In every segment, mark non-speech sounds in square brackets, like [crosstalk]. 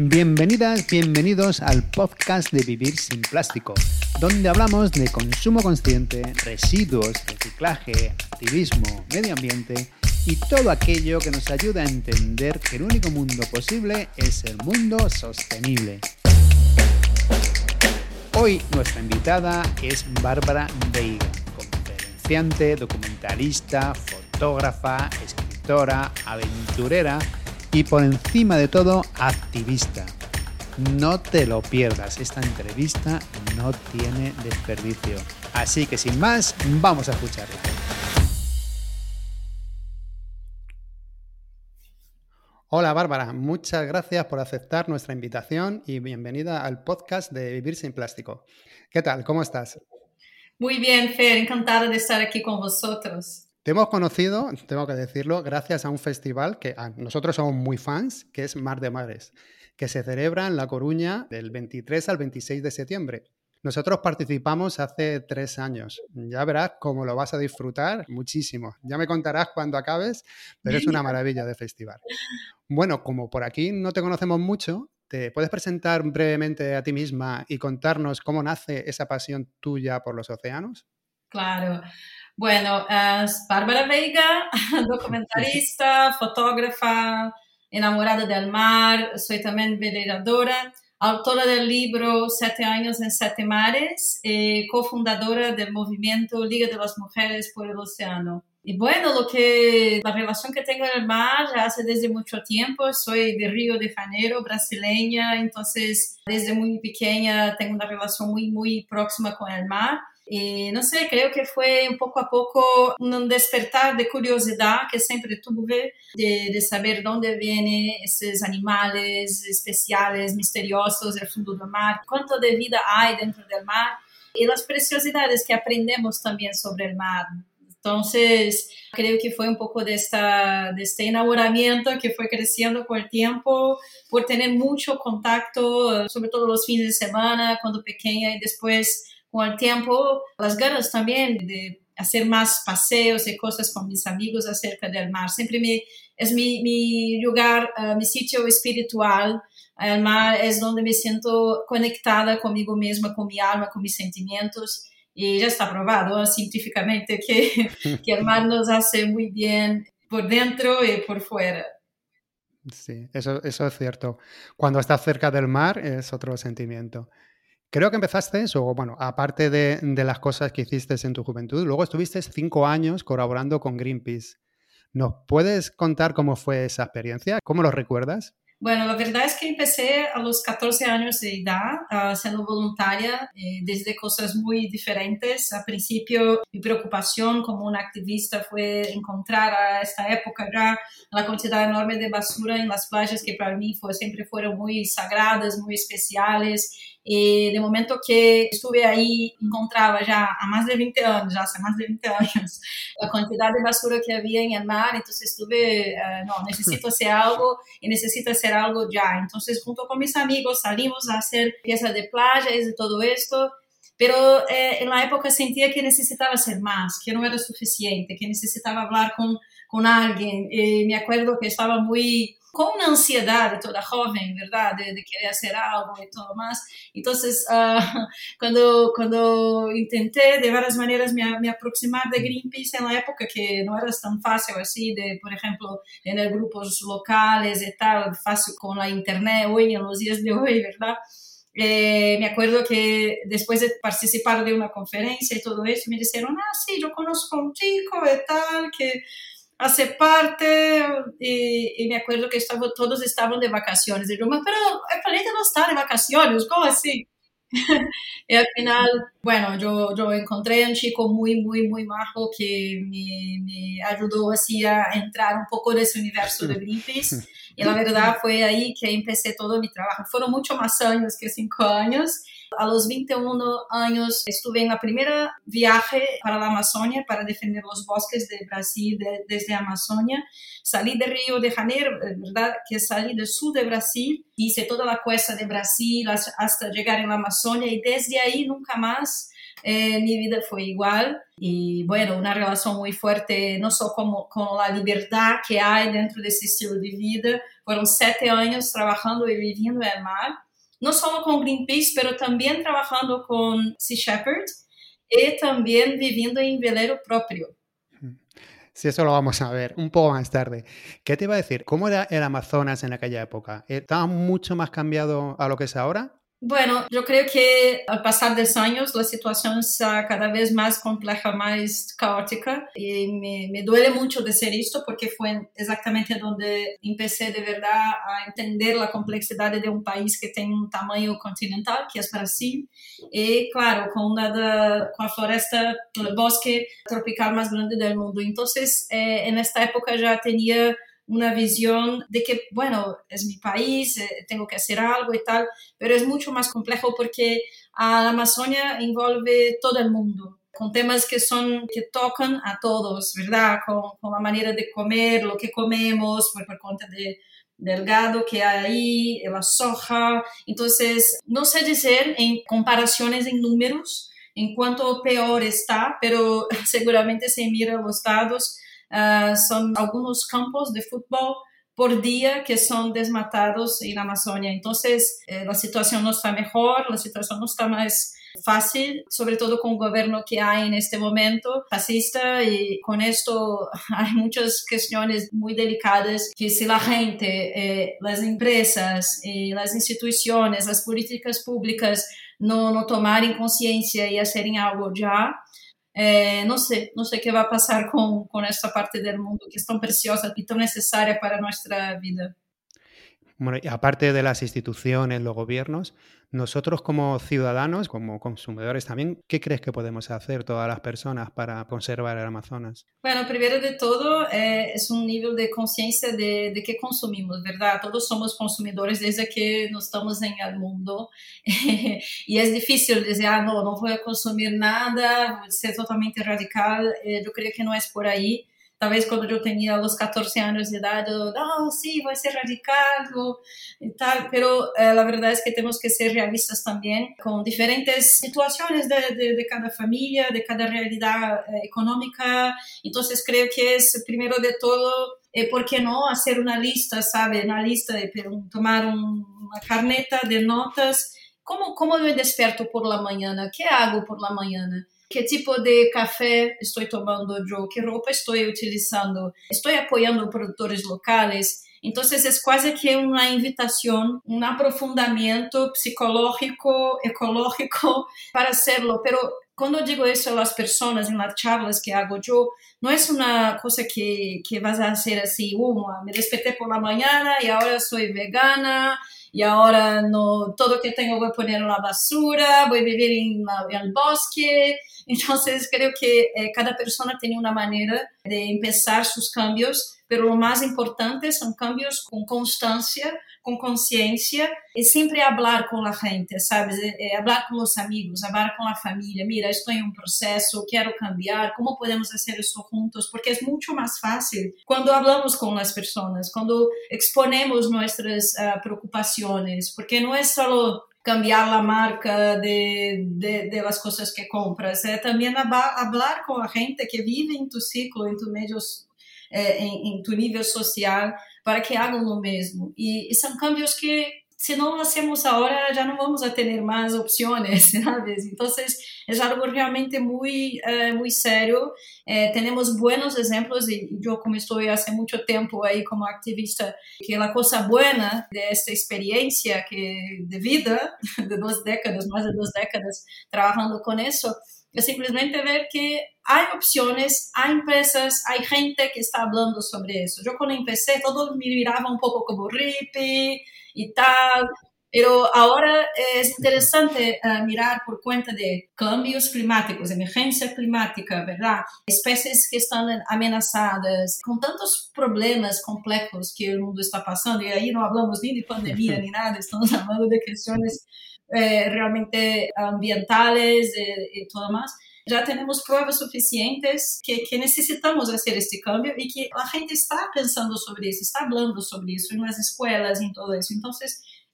Bienvenidas, bienvenidos al podcast de Vivir sin Plástico, donde hablamos de consumo consciente, residuos, reciclaje, activismo, medio ambiente y todo aquello que nos ayuda a entender que el único mundo posible es el mundo sostenible. Hoy nuestra invitada es Bárbara Veiga, conferenciante, documentalista, fotógrafa, escritora, aventurera y por encima de todo activista. No te lo pierdas, esta entrevista no tiene desperdicio. Así que sin más, vamos a escucharla. Hola Bárbara, muchas gracias por aceptar nuestra invitación y bienvenida al podcast de Vivir sin Plástico. ¿Qué tal? ¿Cómo estás? Muy bien, Fer, encantada de estar aquí con vosotros. Te hemos conocido, tengo que decirlo, gracias a un festival que nosotros somos muy fans, que es Mar de Mares, que se celebra en La Coruña del 23 al 26 de septiembre. Nosotros participamos hace tres años. Ya verás cómo lo vas a disfrutar muchísimo. Ya me contarás cuando acabes, pero es una maravilla de festival. Bueno, como por aquí no te conocemos mucho, ¿te puedes presentar brevemente a ti misma y contarnos cómo nace esa pasión tuya por los océanos? Claro. Bueno, es Bárbara Veiga, [laughs] documentarista, fotógrafa, enamorada del mar, soy también veneradora, autora del libro Sete años en Sete Mares, y eh, cofundadora del movimiento Liga de las Mujeres por el Océano. Y bueno, lo que la relación que tengo en el mar ya hace desde mucho tiempo. Soy de Río de Janeiro, brasileña, entonces desde muy pequeña tengo una relación muy, muy próxima con el mar. Y no sé, creo que fue un poco a poco un despertar de curiosidad que siempre tuve de, de saber dónde vienen esos animales especiales, misteriosos del fondo del mar, cuánto de vida hay dentro del mar y las preciosidades que aprendemos también sobre el mar. Entonces, creo que fue un poco de, esta, de este enamoramiento que fue creciendo con el tiempo, por tener mucho contacto, sobre todo los fines de semana, cuando pequeña y después con el tiempo, las ganas también de hacer más paseos y cosas con mis amigos acerca del mar. Siempre me, es mi, mi lugar, uh, mi sitio espiritual. El mar es donde me siento conectada conmigo misma, con mi alma, con mis sentimientos. Y ya está probado científicamente que, [laughs] que el mar nos hace muy bien por dentro y por fuera. Sí, eso, eso es cierto. Cuando estás cerca del mar es otro sentimiento. Creo que empezaste, bueno, aparte de, de, las cosas que hiciste en tu juventud, luego estuviste cinco años colaborando con Greenpeace. ¿Nos puedes contar cómo fue esa experiencia? ¿Cómo lo recuerdas? Bueno, la verdad es que empecé a los 14 años de edad uh, siendo voluntaria eh, desde cosas muy diferentes. Al principio mi preocupación como una activista fue encontrar a esta época ya la cantidad enorme de basura en las playas que para mí fue, siempre fueron muy sagradas, muy especiales y de momento que estuve ahí, encontraba ya a más de 20 años, ya hace más de 20 años, la cantidad de basura que había en el mar. Entonces estuve, uh, no, necesito algo y necesito hacer algo ya. Entonces, junto con mis amigos, salimos a hacer piezas de playa de todo esto. Pero eh, en la época sentía que necesitaba hacer más, que no era suficiente, que necesitaba hablar con, con alguien. Y me acuerdo que estaba muy con una ansiedad toda joven, ¿verdad? De, de, querer hacer algo y todo más. Entonces, uh, [laughs] cuando, cuando intenté de varias maneras me, me, aproximar de Greenpeace en la época que no era tan fácil así, de, por ejemplo, tener grupos locales y tal, fácil con la internet hoy, en los días de hoy, ¿verdad? Eh, me acuerdo que después de participar de una conferencia y todo eso, me dijeron, ah, sí, yo conozco a un chico y tal, que hace parte y, y, me acuerdo que estaba, todos estaban de vacaciones. Y yo, pero el planeta no está de vacaciones, ¿cómo así? [laughs] y al final, bueno, yo, yo encontré un chico muy, muy, muy majo que me, me ayudó así a entrar un poco en ese universo de Greenpeace. Y la verdad fue ahí que empecé todo mi trabajo. Fueron mucho más años que cinco años. A los 21 años estuve en la primera viaje para la Amazonia para defender los bosques de Brasil de, desde Amazonia. Salí de Río de Janeiro, eh, ¿verdad? Que salí del sur de Brasil, hice toda la cuesta de Brasil hasta llegar en la Amazonia y desde ahí nunca más eh, mi vida fue igual y bueno, una relación muy fuerte, no solo como, con la libertad que hay dentro de ese estilo de vida. Fueron siete años trabajando y viviendo en el mar, no solo con Greenpeace, pero también trabajando con Sea Shepherd y también viviendo en velero propio. Sí, eso lo vamos a ver un poco más tarde. ¿Qué te iba a decir? ¿Cómo era el Amazonas en aquella época? ¿Estaba mucho más cambiado a lo que es ahora? Bueno, yo creo que al pasar de los años la situación está cada vez más compleja, más caótica y me, duele mucho decir esto porque fue exactamente donde empecé de verdad a entender la complejidad de un país que tiene un tamaño continental, que es Brasil, y claro, con, una de, con la floresta, el bosque tropical más grande del mundo. Entonces, eh, en esta época ya tenía una visión de que, bueno, es mi país, eh, tengo que hacer algo y tal, pero es mucho más complejo porque a la Amazonia envuelve todo el mundo con temas que son que tocan a todos, ¿verdad? Con, con la manera de comer, lo que comemos, por, por cuenta de, del gado que hay ahí, la soja. Entonces, no sé decir en comparaciones en números en cuanto peor está, pero [laughs] seguramente se mira los datos Ah, uh, são alguns campos de futebol por dia que são desmatados na Amazônia. Então, eh, a situação não está melhor, a situação não está mais fácil, sobretudo com o governo que há neste momento, fascista, e com isto há [laughs] muitas questões muito delicadas que se a gente, eh, as empresas, eh, as instituições, as políticas públicas não, não tomarem consciência e fazerem algo já, Eh, no sé, no sé qué va a pasar con, con esta parte del mundo que es tan preciosa y tan necesaria para nuestra vida. Bueno, y aparte de las instituciones, los gobiernos, nosotros como ciudadanos, como consumidores también, ¿qué crees que podemos hacer todas las personas para conservar el Amazonas? Bueno, primero de todo eh, es un nivel de conciencia de, de qué consumimos, ¿verdad? Todos somos consumidores desde que no estamos en el mundo [laughs] y es difícil decir, ah, no, no voy a consumir nada, ser totalmente radical. Eh, yo creo que no es por ahí talvez quando eu tinha os 14 anos de idade, eu, não, sim, vai ser radical e tal, pero eh, a verdade é que temos que ser realistas também com diferentes situações de, de, de cada família, de cada realidade eh, econômica. Então, creio que é, primeiro de todo, é por que não fazer uma lista, sabe? Na lista, de tomar um, uma carneta de notas. Como, como eu desperto por la manhã? Que hago por la manhã? que tipo de café estou tomando, Joe, que roupa estou utilizando, estou apoiando produtores locais. Então, é quase que uma invitação, um aprofundamento psicológico, ecológico [laughs] para serlo. Pero quando eu digo isso às pessoas, nas charlas que hago eu, não é uma coisa que, que vas a fazer assim, uma, uh, me despertei por la manhã e agora sou vegana, y ahora no, todo que tengo voy a poner en la basura, voy a vivir en, bosque. [laughs] Entonces creo que eh, cada persona tiene una manera de empezar sus cambios, pero lo más importante son cambios con constancia, con conciencia y siempre hablar con la gente, ¿sabes? Eh, eh, hablar con los amigos, hablar con la familia. Mira, estoy en un proceso, quiero cambiar, ¿cómo podemos hacer esto juntos? Porque es mucho más fácil cuando hablamos con las personas, cuando exponemos nuestras uh, preocupaciones, porque no es solo cambiar la marca de, de, de, las que compras, es también hablar con la gente que vive en tu ciclo, en tu medio, eh, en, en tu nivel social, para que hagam o mesmo. E, e são cambios que, senão hacemos ahora já não vamos a tener más opciones, [laughs] ¿sabes? Então, é algo realmente muito, eh, muito serio. Eh, temos buenos exemplos e eu como estou há muito tempo aí como ativista que a coisa boa de esta que, de vida, [laughs] de duas décadas, mais de duas décadas trabalhando com isso é simplesmente ver que há opções, há empresas, há gente que está falando sobre isso. Eu quando comecei, todos me miravam um pouco como hippie e tal, Pero ahora es interesante uh, mirar por cuenta de cambios climáticos, emergencia climática, ¿verdad? Especies que están amenazadas, con tantos problemas complejos que el mundo está pasando, y ahí no hablamos ni de pandemia ni nada, estamos hablando de cuestiones eh, realmente ambientales y todo más, já temos provas suficientes que, que necessitamos fazer este câmbio e que a gente está pensando sobre isso, está falando sobre isso nas escolas, em tudo isso. Então,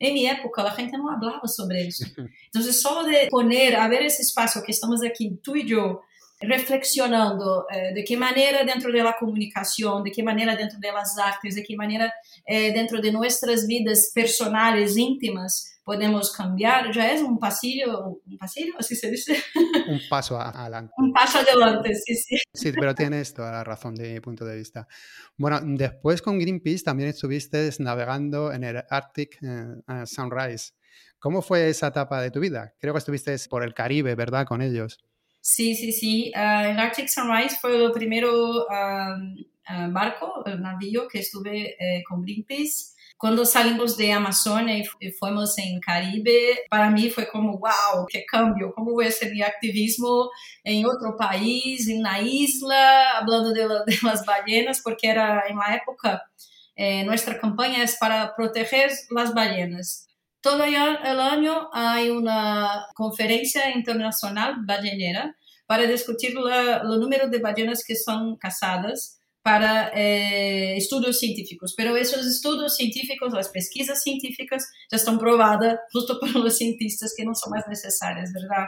em minha época, a gente não falava sobre isso. [laughs] Então, só de poner, haver esse espaço que estamos aqui, tu e eu, reflexionando eh, de qué manera dentro de la comunicación, de qué manera dentro de las artes, de qué manera eh, dentro de nuestras vidas personales, íntimas, podemos cambiar, ya es un pasillo, un pasillo, así se dice. [laughs] Un paso adelante. un paso adelante, sí, sí. Sí, pero tienes toda la razón de mi punto de vista. Bueno, después con Greenpeace también estuviste navegando en el Arctic eh, Sunrise. ¿Cómo fue esa etapa de tu vida? Creo que estuviste por el Caribe, ¿verdad? Con ellos. Sí, sí, sí. Uh, el Arctic Sunrise fue el primero um, uh, barco, el navío que estuve eh, con Greenpeace. Cuando salimos de Amazonia y fuimos en Caribe, para mí fue como, wow, qué cambio, cómo voy a hacer mi activismo en otro país, en una isla, hablando de, la, [laughs] de las ballenas, porque era en la época, eh, nuestra campaña es para proteger las ballenas. Todo el año hay una conferencia internacional ballenera para discutir el número de ballenas que son cazadas para eh, estudos científicos. Pero esos estudos científicos, las pesquisas científicas, ya están probadas justo [laughs] por los cientistas que no son más necesarias, ¿verdad?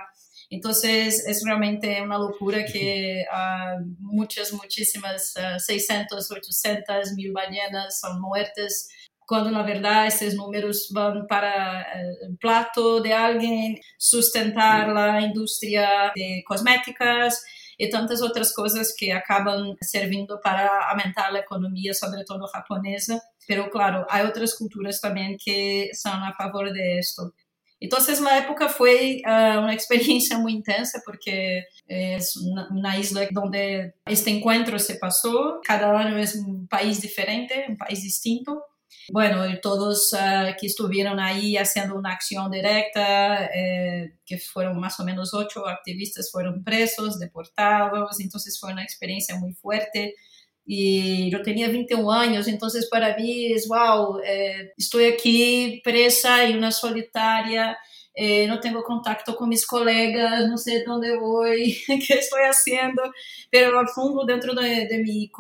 Entonces es realmente una locura que uh, muchas, muchísimas, uh, 600, 800 mil ballenas son muertas cuando na verdade esses números vão para eh, o plato de alguém, sustentar a indústria de cosméticas e tantas outras coisas que acabam servindo para aumentar a economia, sobretudo japonesa. Pero claro, há outras culturas também que são a favor de esto. Então, na época foi uh, uma experiência [laughs] muito intensa, porque é uma isla onde este encontro se passou. Cada ano é um país diferente, um país distinto. Bueno, todos uh, que estuvieron ahí haciendo una acción directa, eh, que fueron más o menos ocho activistas, fueron presos, deportados, entonces fue una experiencia muy fuerte. Y yo tenía 21 años, entonces para mí es, wow, eh, estoy aquí presa y una solitaria eh, no tengo contacto con mis colegas, no sé dónde voy, [laughs] qué estoy haciendo, pero al fondo dentro de, de, mi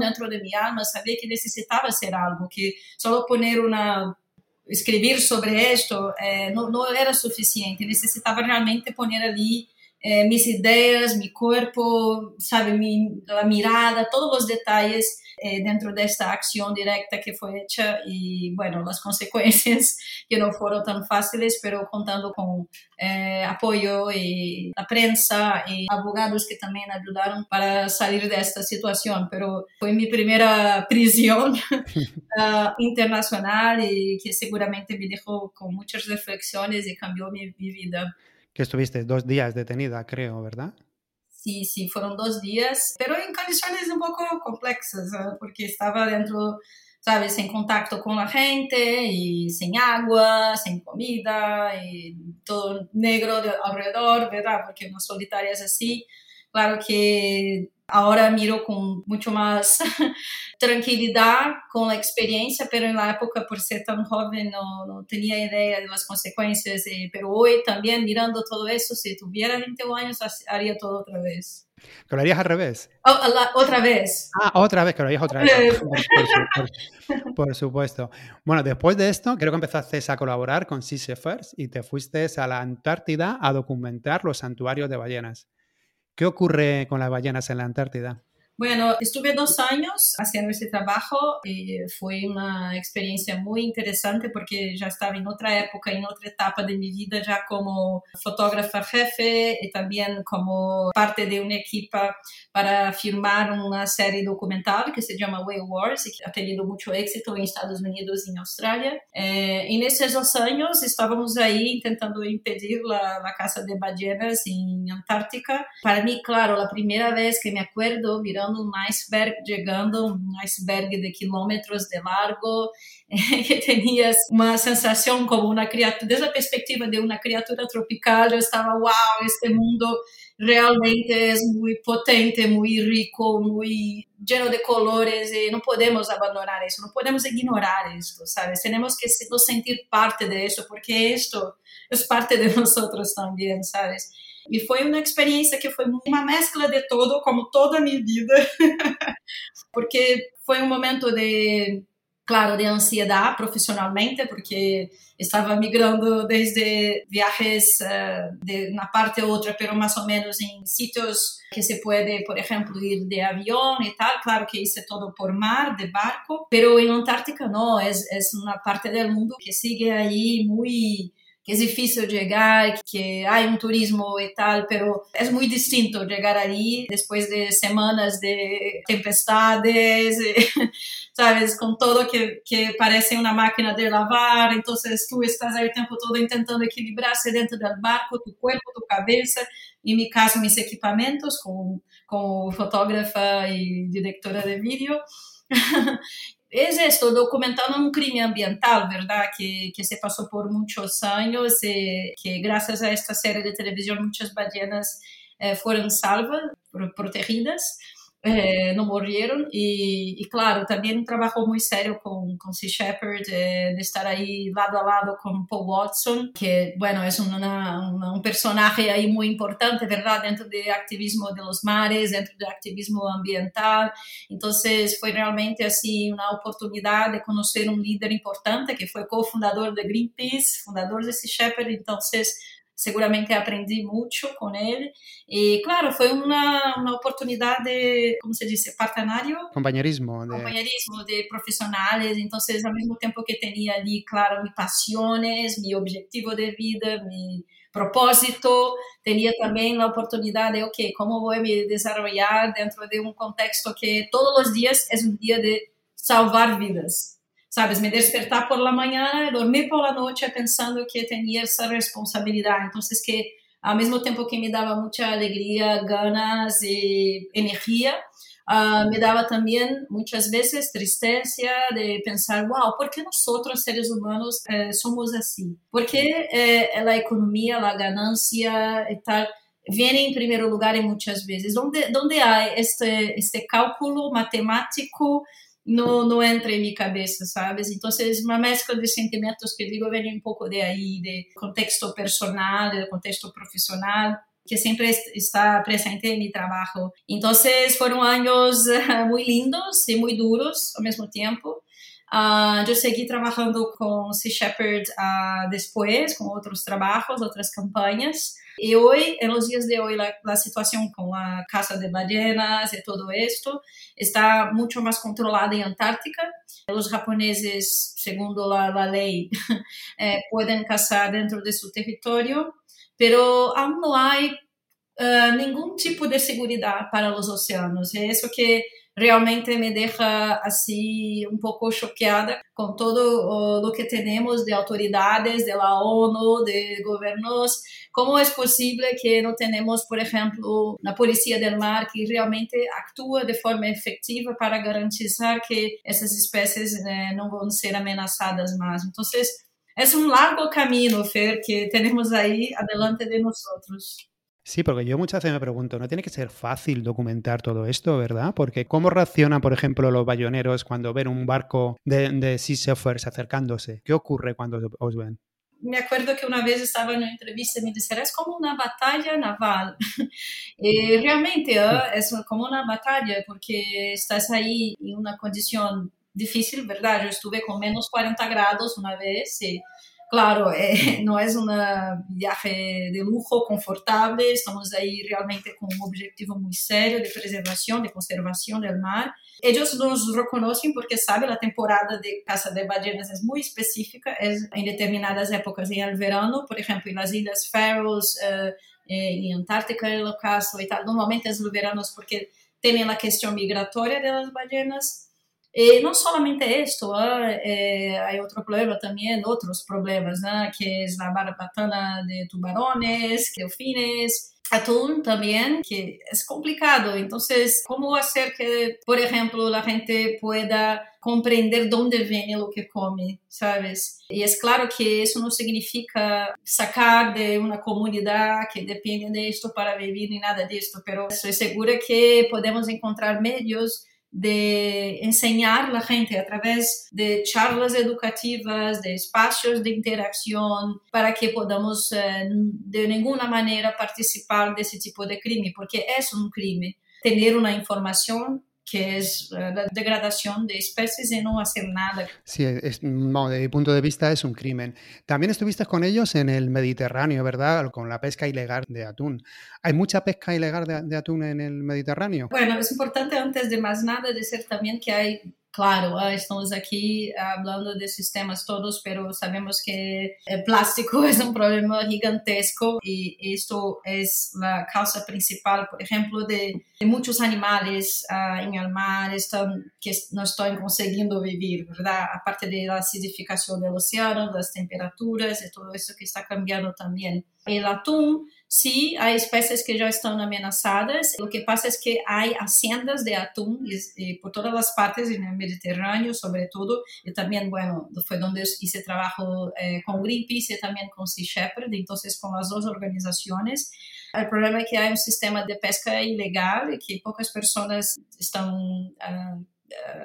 dentro de mi alma, sabía que necesitaba hacer algo, que solo poner una escribir sobre esto eh, era suficiente, necesitaba realmente poner allí eh, mis ideas, mi cuerpo, sabe, mi, la mirada, todos los detalles eh, dentro de esta acción directa que fue hecha y bueno, las [laughs] consecuencias que no fueron tan fáciles, pero contando con eh, apoyo y la prensa y abogados que también ayudaron para salir de esta situación. Pero fue mi primera [laughs] prisión uh, [laughs] internacional y que seguramente me dejó con muchas reflexiones y cambió mi, mi vida. Que estuviste dos días detenida, creo, ¿verdad? Sí, sí, fueron dos días, pero en condiciones un poco complexas, porque estaba dentro, sabes, en contacto con la gente y sin agua, sin comida y todo negro de alrededor, ¿verdad? Porque una solitaria es así. Claro que Ahora miro con mucho más [laughs] tranquilidad con la experiencia, pero en la época, por ser tan joven, no, no tenía idea de las consecuencias. Eh, pero hoy también mirando todo eso, si tuviera 21 años, haría todo otra vez. ¿Que lo harías al revés? Oh, la, otra vez. Ah, otra vez, que lo harías otra vez. por, por, por, supuesto. Bueno, después de esto, creo que empezaste a colaborar con Sea First y te fuiste a la Antártida a documentar los santuarios de ballenas. ¿Qué ocurre con las ballenas en la Antártida? Bueno, estuve dos años haciendo ese trabajo y fue una experiencia muy interesante porque ya estaba en otra época, en otra etapa de mi vida, ya como fotógrafa jefe y también como parte de una equipa para filmar una serie documental que se llama Whale Wars y que ha tenido mucho éxito en Estados Unidos y en Australia. Eh, en esos dos años estábamos ahí intentando impedir la, la caza de ballenas en Antártica. Para mí, claro, la primera vez que me acuerdo mirando um iceberg chegando, um iceberg de quilômetros de largo, [laughs] que tinha uma sensação como uma criatura, desde a perspectiva de uma criatura tropical, eu estava, uau, este mundo realmente é muito potente, muito rico, muito lleno de colores e não podemos abandonar isso, não podemos ignorar isso, sabes? Temos que nos sentir parte de isso, porque isto é parte de [laughs] nós também, sabes? E foi uma experiência que foi uma mescla de todo, como toda a minha vida, [laughs] porque foi um momento de claro, de ansiedad profesionalmente, porque estaba migrando desde viajes uh, de una parte a otra, pero más o menos en sitios que se puede, por ejemplo, ir de avión y tal. Claro que hice todo por mar, de barco, pero en Antártica no, es, es una parte del mundo que sigue ahí muy que é difícil chegar, que há um turismo e tal, pero é muito distinto chegar aí depois de semanas de tempestades, [laughs] sabes, com todo que, que parece uma máquina de lavar, então tu estás aí o tempo todo tentando equilibrar-se dentro do barco, tu corpo, tu cabeça, e mi caso meus equipamentos como como fotógrafa e directora de vídeo, [laughs] es esto, documentando un crimen ambiental, ¿verdad? Que, que se pasó por muchos años, y que gracias a esta serie de televisión muchas ballenas eh, fueron salvas, protegidas. Eh, no murieron y, claro, también un trabajo muy serio con, con Sea Shepherd, eh, de estar ahí lado a lado con Paul Watson, que bueno, una, un personaje ahí muy importante, ¿verdad? Dentro de activismo de los mares, dentro de activismo ambiental. Entonces fue realmente así una oportunidad de conocer un líder importante que fue cofundador de Greenpeace, fundador de Sea Shepherd, entonces seguramente aprendi muito com ele. E, claro, foi uma, uma oportunidade, como se diz, partenário? Companheirismo. De... Companheirismo de profissionais. Então, ao mesmo tempo que tinha ali, claro, minhas paixões, meu objetivo de vida, meu propósito, tinha também a oportunidade, ok, como vou me desenvolver dentro de um contexto que todos os dias é um dia de salvar vidas sabes, me despertar por la manhã dormir por la noite pensando que tenía esa responsabilidad. Entonces que ao mesmo tempo que me dava muita alegria, ganas e energia, uh, ah, me dava também muitas vezes tristeza de pensar, uau, wow, por que nós outros seres humanos eh, somos assim? Porque eh, a economia, a ganância e tal vêm em primeiro lugar e muitas vezes. Onde, onde há este este cálculo matemático no, no entra en mi cabeza, ¿sabes? Entonces, una mezcla de sentimientos que digo viene un poco de ahí, de contexto personal, de contexto profesional que siempre está presente en mi trabajo. Entonces fueron años [laughs] muy lindos y muy duros al mismo tiempo. Uh, eu segui trabalhando com Sea Shepherd uh, depois, com outros trabalhos, outras campanhas. E hoje, em dias de hoje, a situação com a caça de ballenas e tudo isto está muito mais controlada em Antártica. Os japoneses, segundo a lei, [laughs] eh, podem caçar dentro de seu território, pero aún não há uh, nenhum tipo de segurança para os oceanos. É isso que realmente me deixa assim um pouco choqueada com todo o que temos de autoridades, da ONU, de governos. Como é possível que não tenhamos, por exemplo, na polícia do mar que realmente atua de forma efetiva para garantizar que essas espécies né, não vão ser ameaçadas mais? Então, é um largo caminho, Fer, que temos aí adiante de nós. Sí, porque yo muchas veces me pregunto, ¿no tiene que ser fácil documentar todo esto, verdad? Porque ¿cómo reaccionan, por ejemplo, los bayoneros cuando ven un barco de, de Sea acercándose? ¿Qué ocurre cuando os ven? me acuerdo que una vez estaba en una entrevista y me dijeron, es como una batalla naval. y [laughs] realmente ¿eh? es como una batalla porque estás ahí en una condición difícil, ¿verdad? Yo estuve con menos 40 grados una vez y Claro, eh, [laughs] no es un viaje de lujo, confortable, estamos ahí realmente con un objetivo muy serio de preservación, de conservación del mar. Ellos nos reconocen porque saben la temporada de caza de ballenas es muy específica, es en determinadas épocas en el verano, por ejemplo, en las Islas Faroes, eh, en Antártica, en el caso y tal, normalmente es los veranos porque tienen la cuestión migratoria de las ballenas y no solamente esto, ¿eh? Eh, hay otro problema también, otros problemas, ¿no? que es la barbatana de tubarones, delfines, atún también, que es complicado. Entonces, ¿cómo hacer que, por ejemplo, la gente pueda comprender dónde viene lo que come, ¿sabes? Y es claro que eso no significa sacar de una comunidad que depende de para vivir ni nada de esto, pero estoy segura que podemos encontrar medios de enseñar a la gente a través de charlas educativas, de espacios de interacción, para que podamos eh, de ninguna manera participar de ese tipo de crimen, porque es un crimen. Tener una información que es eh, la degradación de especies y no hacer nada. Sí, es, no, desde mi punto de vista es un crimen. También estuviste con ellos en el Mediterráneo, ¿verdad? Con la pesca ilegal de atún. ¿Hay mucha pesca ilegal de, de atún en el Mediterráneo? Bueno, es importante antes de más nada decir también que hay Claro, ah, estamos aqui falando desses temas todos, mas sabemos que eh, plástico [laughs] é um problema gigantesco e isto é a causa principal, por exemplo, de, de muitos animais ah, em mar estão, que não estão conseguindo viver, verdade? A parte da acidificação do oceano, das temperaturas e tudo isso que está cambiando também. O atum Sí, hay especies que ya están amenazadas. Lo que pasa es que hay haciendas de atún por todas las partes en el Mediterráneo, sobre todo. Y también, bueno, fue donde hice eh, con Greenpeace y también con Sea Shepherd, entonces con las dos organizaciones. El problema es que hay un sistema de pesca ilegal y que pocas personas están... Uh,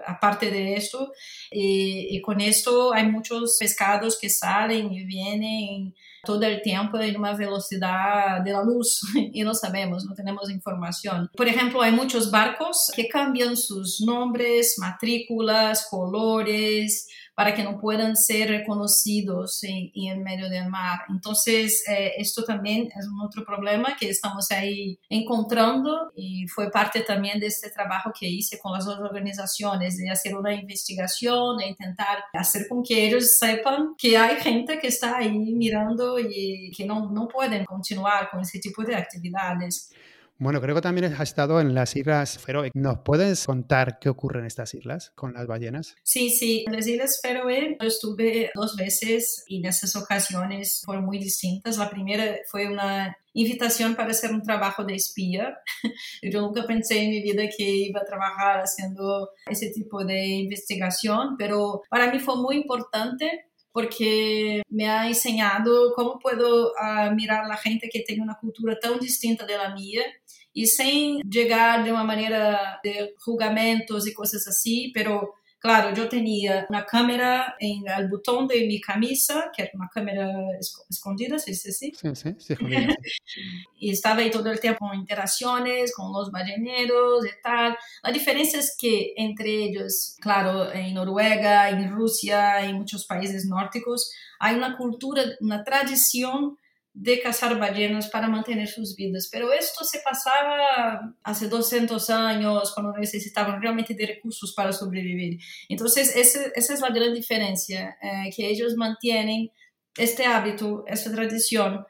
aparte de esto, y, y, con esto hay muchos pescados que salen y vienen todo el tiempo en una velocidad de la luz [laughs] y no sabemos, no tenemos información. Por ejemplo, hay muchos barcos que cambian sus nombres, matrículas, colores, para que no puedan ser reconocidos en, en medio del mar. Entonces, eh, esto también es un otro problema que estamos ahí encontrando y fue parte también de este trabajo que hice con las dos organizaciones, de hacer una investigación e intentar hacer con que ellos sepan que hay gente que está ahí mirando y que no, no pueden continuar con ese tipo de actividades. Bueno, creo que también has estado en las Islas Feroe. ¿Nos puedes contar qué ocurre en estas islas con las ballenas? Sí, sí. En las Islas Feroe estuve dos veces y en esas ocasiones fueron muy distintas. La primera fue una invitación para hacer un trabajo de espía. [laughs] Yo nunca pensé en mi vida que iba a trabajar haciendo ese tipo de investigación, pero para mí fue muy importante porque me ha enseñado cómo puedo uh, mirar la gente que tiene una cultura tan distinta de la mía e sem chegar de uma maneira de julgamentos e coisas assim, pero Claro, eu tinha uma câmera em al botão de minha camisa, que era uma câmera escondida, se diz assim. Sim, sim, sim. [laughs] e estava aí todo o tempo com interações com os marinheiros e tal. A diferença é que entre eles, claro, em Noruega, em Rússia, em muitos países nórdicos, há uma cultura, uma tradição de cazar ballenas para mantener sus vidas. Pero esto se pasaba hace 200 años, cuando necesitaban realmente de recursos para sobrevivir. Entonces, esa, es la gran diferencia, eh, que ellos mantienen este hábito, esta tradición,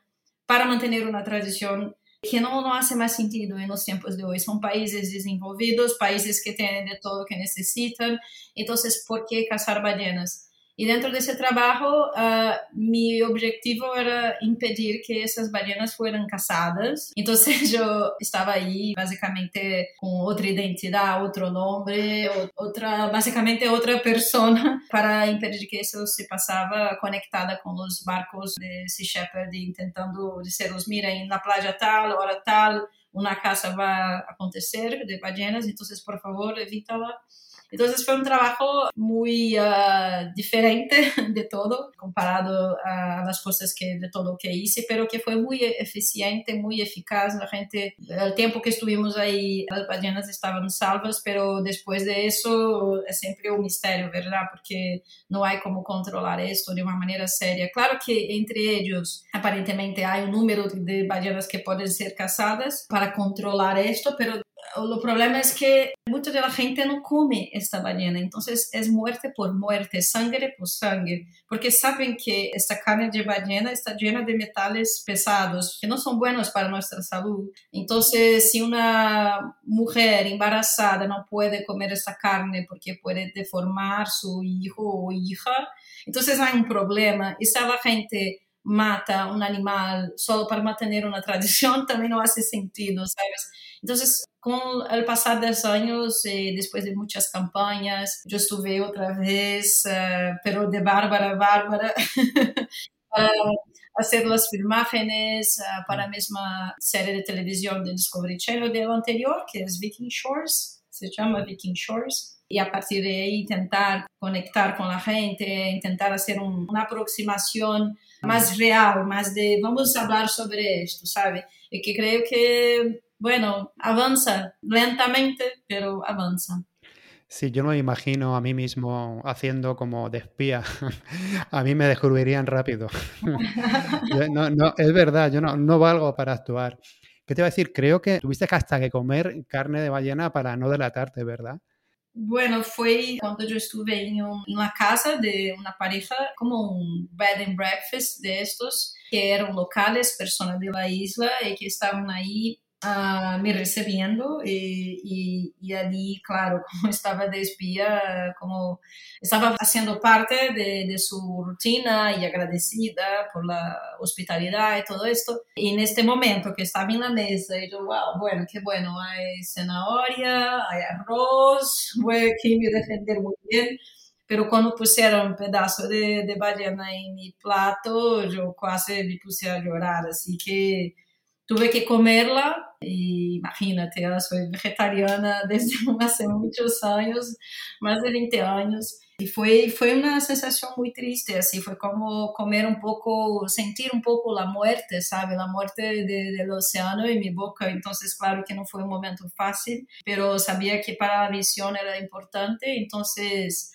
para mantener una tradición que no, no hace más sentido en los tiempos de hoy. Son países desenvolvidos, países que tienen de todo lo que necesitan. Entonces, ¿por qué cazar ballenas? Y dentro de ese trabajo, uh, mi objetivo era impedir que esas ballenas fueran cazadas. Entonces [laughs] yo estaba ahí básicamente con otra identidad, otro nombre, otra, básicamente otra persona [laughs] para impedir que eso se pasaba conectada con los barcos de Sea Shepherd intentando decirles, mira, en la playa tal, hora tal, una caza va a acontecer de ballenas, entonces por favor evítala. Entonces fue un trabajo muy uh, diferente [laughs] de todo, comparado a las cosas que de todo que hice, pero que fue muy eficiente, muy eficaz. La gente, el tiempo que estuvimos ahí, las ballenas estaban salvas, pero después de eso es siempre un misterio, ¿verdad? Porque no hay cómo controlar esto de una manera seria. Claro que entre ellos, aparentemente hay un número de ballenas que pueden ser cazadas para controlar esto, pero el problema es que mucha de la gente no come esta ballena, entonces es muerte por muerte, sangre por sangre, porque saben que esta carne de ballena está llena de metales pesados que no son buenos para nuestra salud. Entonces, si una mujer embarazada no puede comer esta carne porque puede deformar su hijo o hija, entonces hay un problema. Y si la gente mata un animal solo para mantener una tradición, [laughs] también no hace sentido, ¿sabes? Entonces, con el pasar de los años, eh, después de muchas campañas, yo estuve otra vez, eh, pero de Bárbara, Bárbara, [laughs] para hacer las filmágenes uh, para la misma serie de televisión de Discovery Channel del anterior, que es Viking Shores, se llama Viking Shores. Y a partir de ahí intentar conectar con la gente, intentar hacer un, una aproximación más real, más de vamos a hablar sobre esto, ¿sabe? Y que creo que bueno, avanza lentamente, pero avanza. Sí, yo no me imagino a mí mismo haciendo como de espía. [laughs] a mí me descubrirían rápido. [laughs] no, no, es verdad, yo no, no valgo para actuar. ¿Qué te iba a decir? Creo que tuviste hasta que comer carne de ballena para no delatarte, ¿verdad? Bueno, fue cuando yo estuve en, una casa de una pareja, como un bed and breakfast de estos, que eran locales, personas de la isla y que estaban ahí uh, me recibiendo y, y, y, allí, claro, [laughs] como estaba de espía, como estaba haciendo parte de, de, su rutina y agradecida por la hospitalidad y todo esto. Y en este momento que estaba en la mesa, y yo, wow, bueno, qué bueno, hay zanahoria, hay arroz, [laughs] voy aquí me defender muy bien. Pero cuando pusieron un pedazo de, de ballena en mi plato, yo casi me puse a llorar, así que tuve que comerla y imagínate, yo soy vegetariana [laughs] desde hace muchos años, más de 20 años. Y fue, fue una sensación muy triste, así fue como comer un poco, sentir un poco la muerte, ¿sabe? La muerte de, del océano en mi boca. Entonces, claro que no fue un momento fácil, pero sabía que para la visión era importante. Entonces,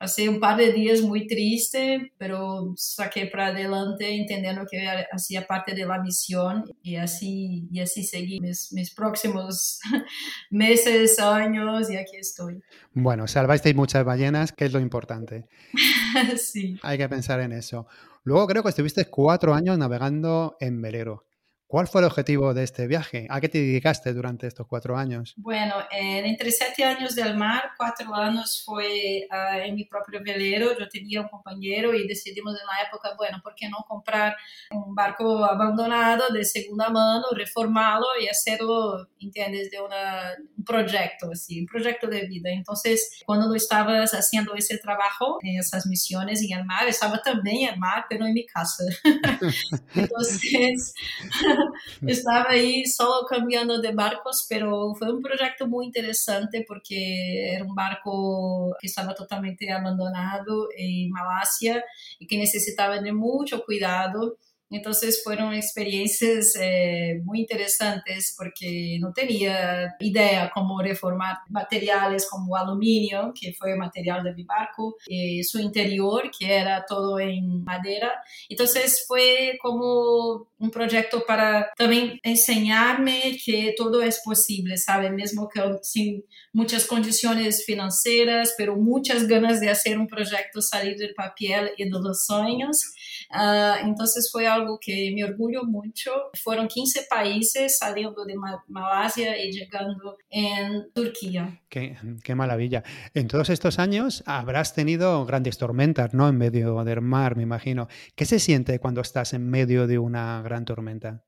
Pasé un par de días muy triste, pero saqué para adelante entendiendo que hacía parte de la misión y así, y así seguí mis, mis próximos [laughs] meses, años y aquí estoy. Bueno, salvasteis muchas ballenas, que es lo importante. [laughs] sí. Hay que pensar en eso. Luego creo que estuviste cuatro años navegando en velero. ¿Cuál fue el objetivo de este viaje? ¿A qué te dedicaste durante estos cuatro años? Bueno, entre siete años del mar, cuatro años fue uh, en mi propio velero. Yo tenía un compañero y decidimos en la época, bueno, ¿por qué no comprar un barco abandonado de segunda mano, reformarlo y hacerlo, entiendes, de una, un proyecto, así, un proyecto de vida? Entonces, cuando lo estabas haciendo ese trabajo, en esas misiones en el mar, estaba también en el mar, pero en mi casa. [laughs] [laughs] Entonces... [laughs] estava aí só cambiando de barcos, pero foi um projeto muito interessante porque era um barco que estava totalmente abandonado em Malásia e que necessitava de muito cuidado. Entonces fueron experiencias eh, muy interesantes porque no tenía idea cómo reformar materiales como aluminio, que fue el material de mi barco, y su interior, que era todo en madera. Entonces fue como un proyecto para también enseñarme que todo es posible, ¿sabe? Mesmo que sin muchas condiciones financieras, pero muchas ganas de hacer un proyecto salir del papel y de los sueños. Uh, entonces fue algo que me orgullo mucho. Fueron 15 países saliendo de Malasia y llegando en Turquía. Qué, qué, maravilla. En todos estos años habrás tenido grandes tormentas, ¿no? En medio del mar, me imagino. ¿Qué se siente cuando estás en medio de una gran tormenta?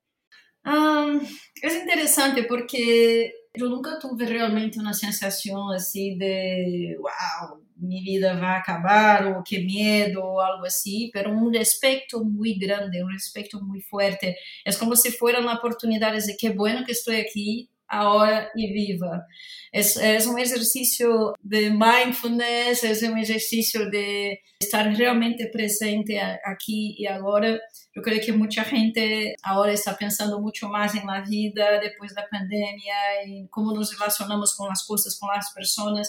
Um, es interesante porque yo nunca tuve realmente una sensación así de, wow, minha vida vai acabar, ou que medo, ou algo assim, mas um respeito muito grande, um respeito muito forte. É como se fossem oportunidades de que bueno que estou aqui, agora e viva. É, é um exercício de mindfulness, é um exercício de estar realmente presente aqui e agora. Eu creio que muita gente agora está pensando muito mais em vida depois da pandemia, em como nos relacionamos com as coisas, com as pessoas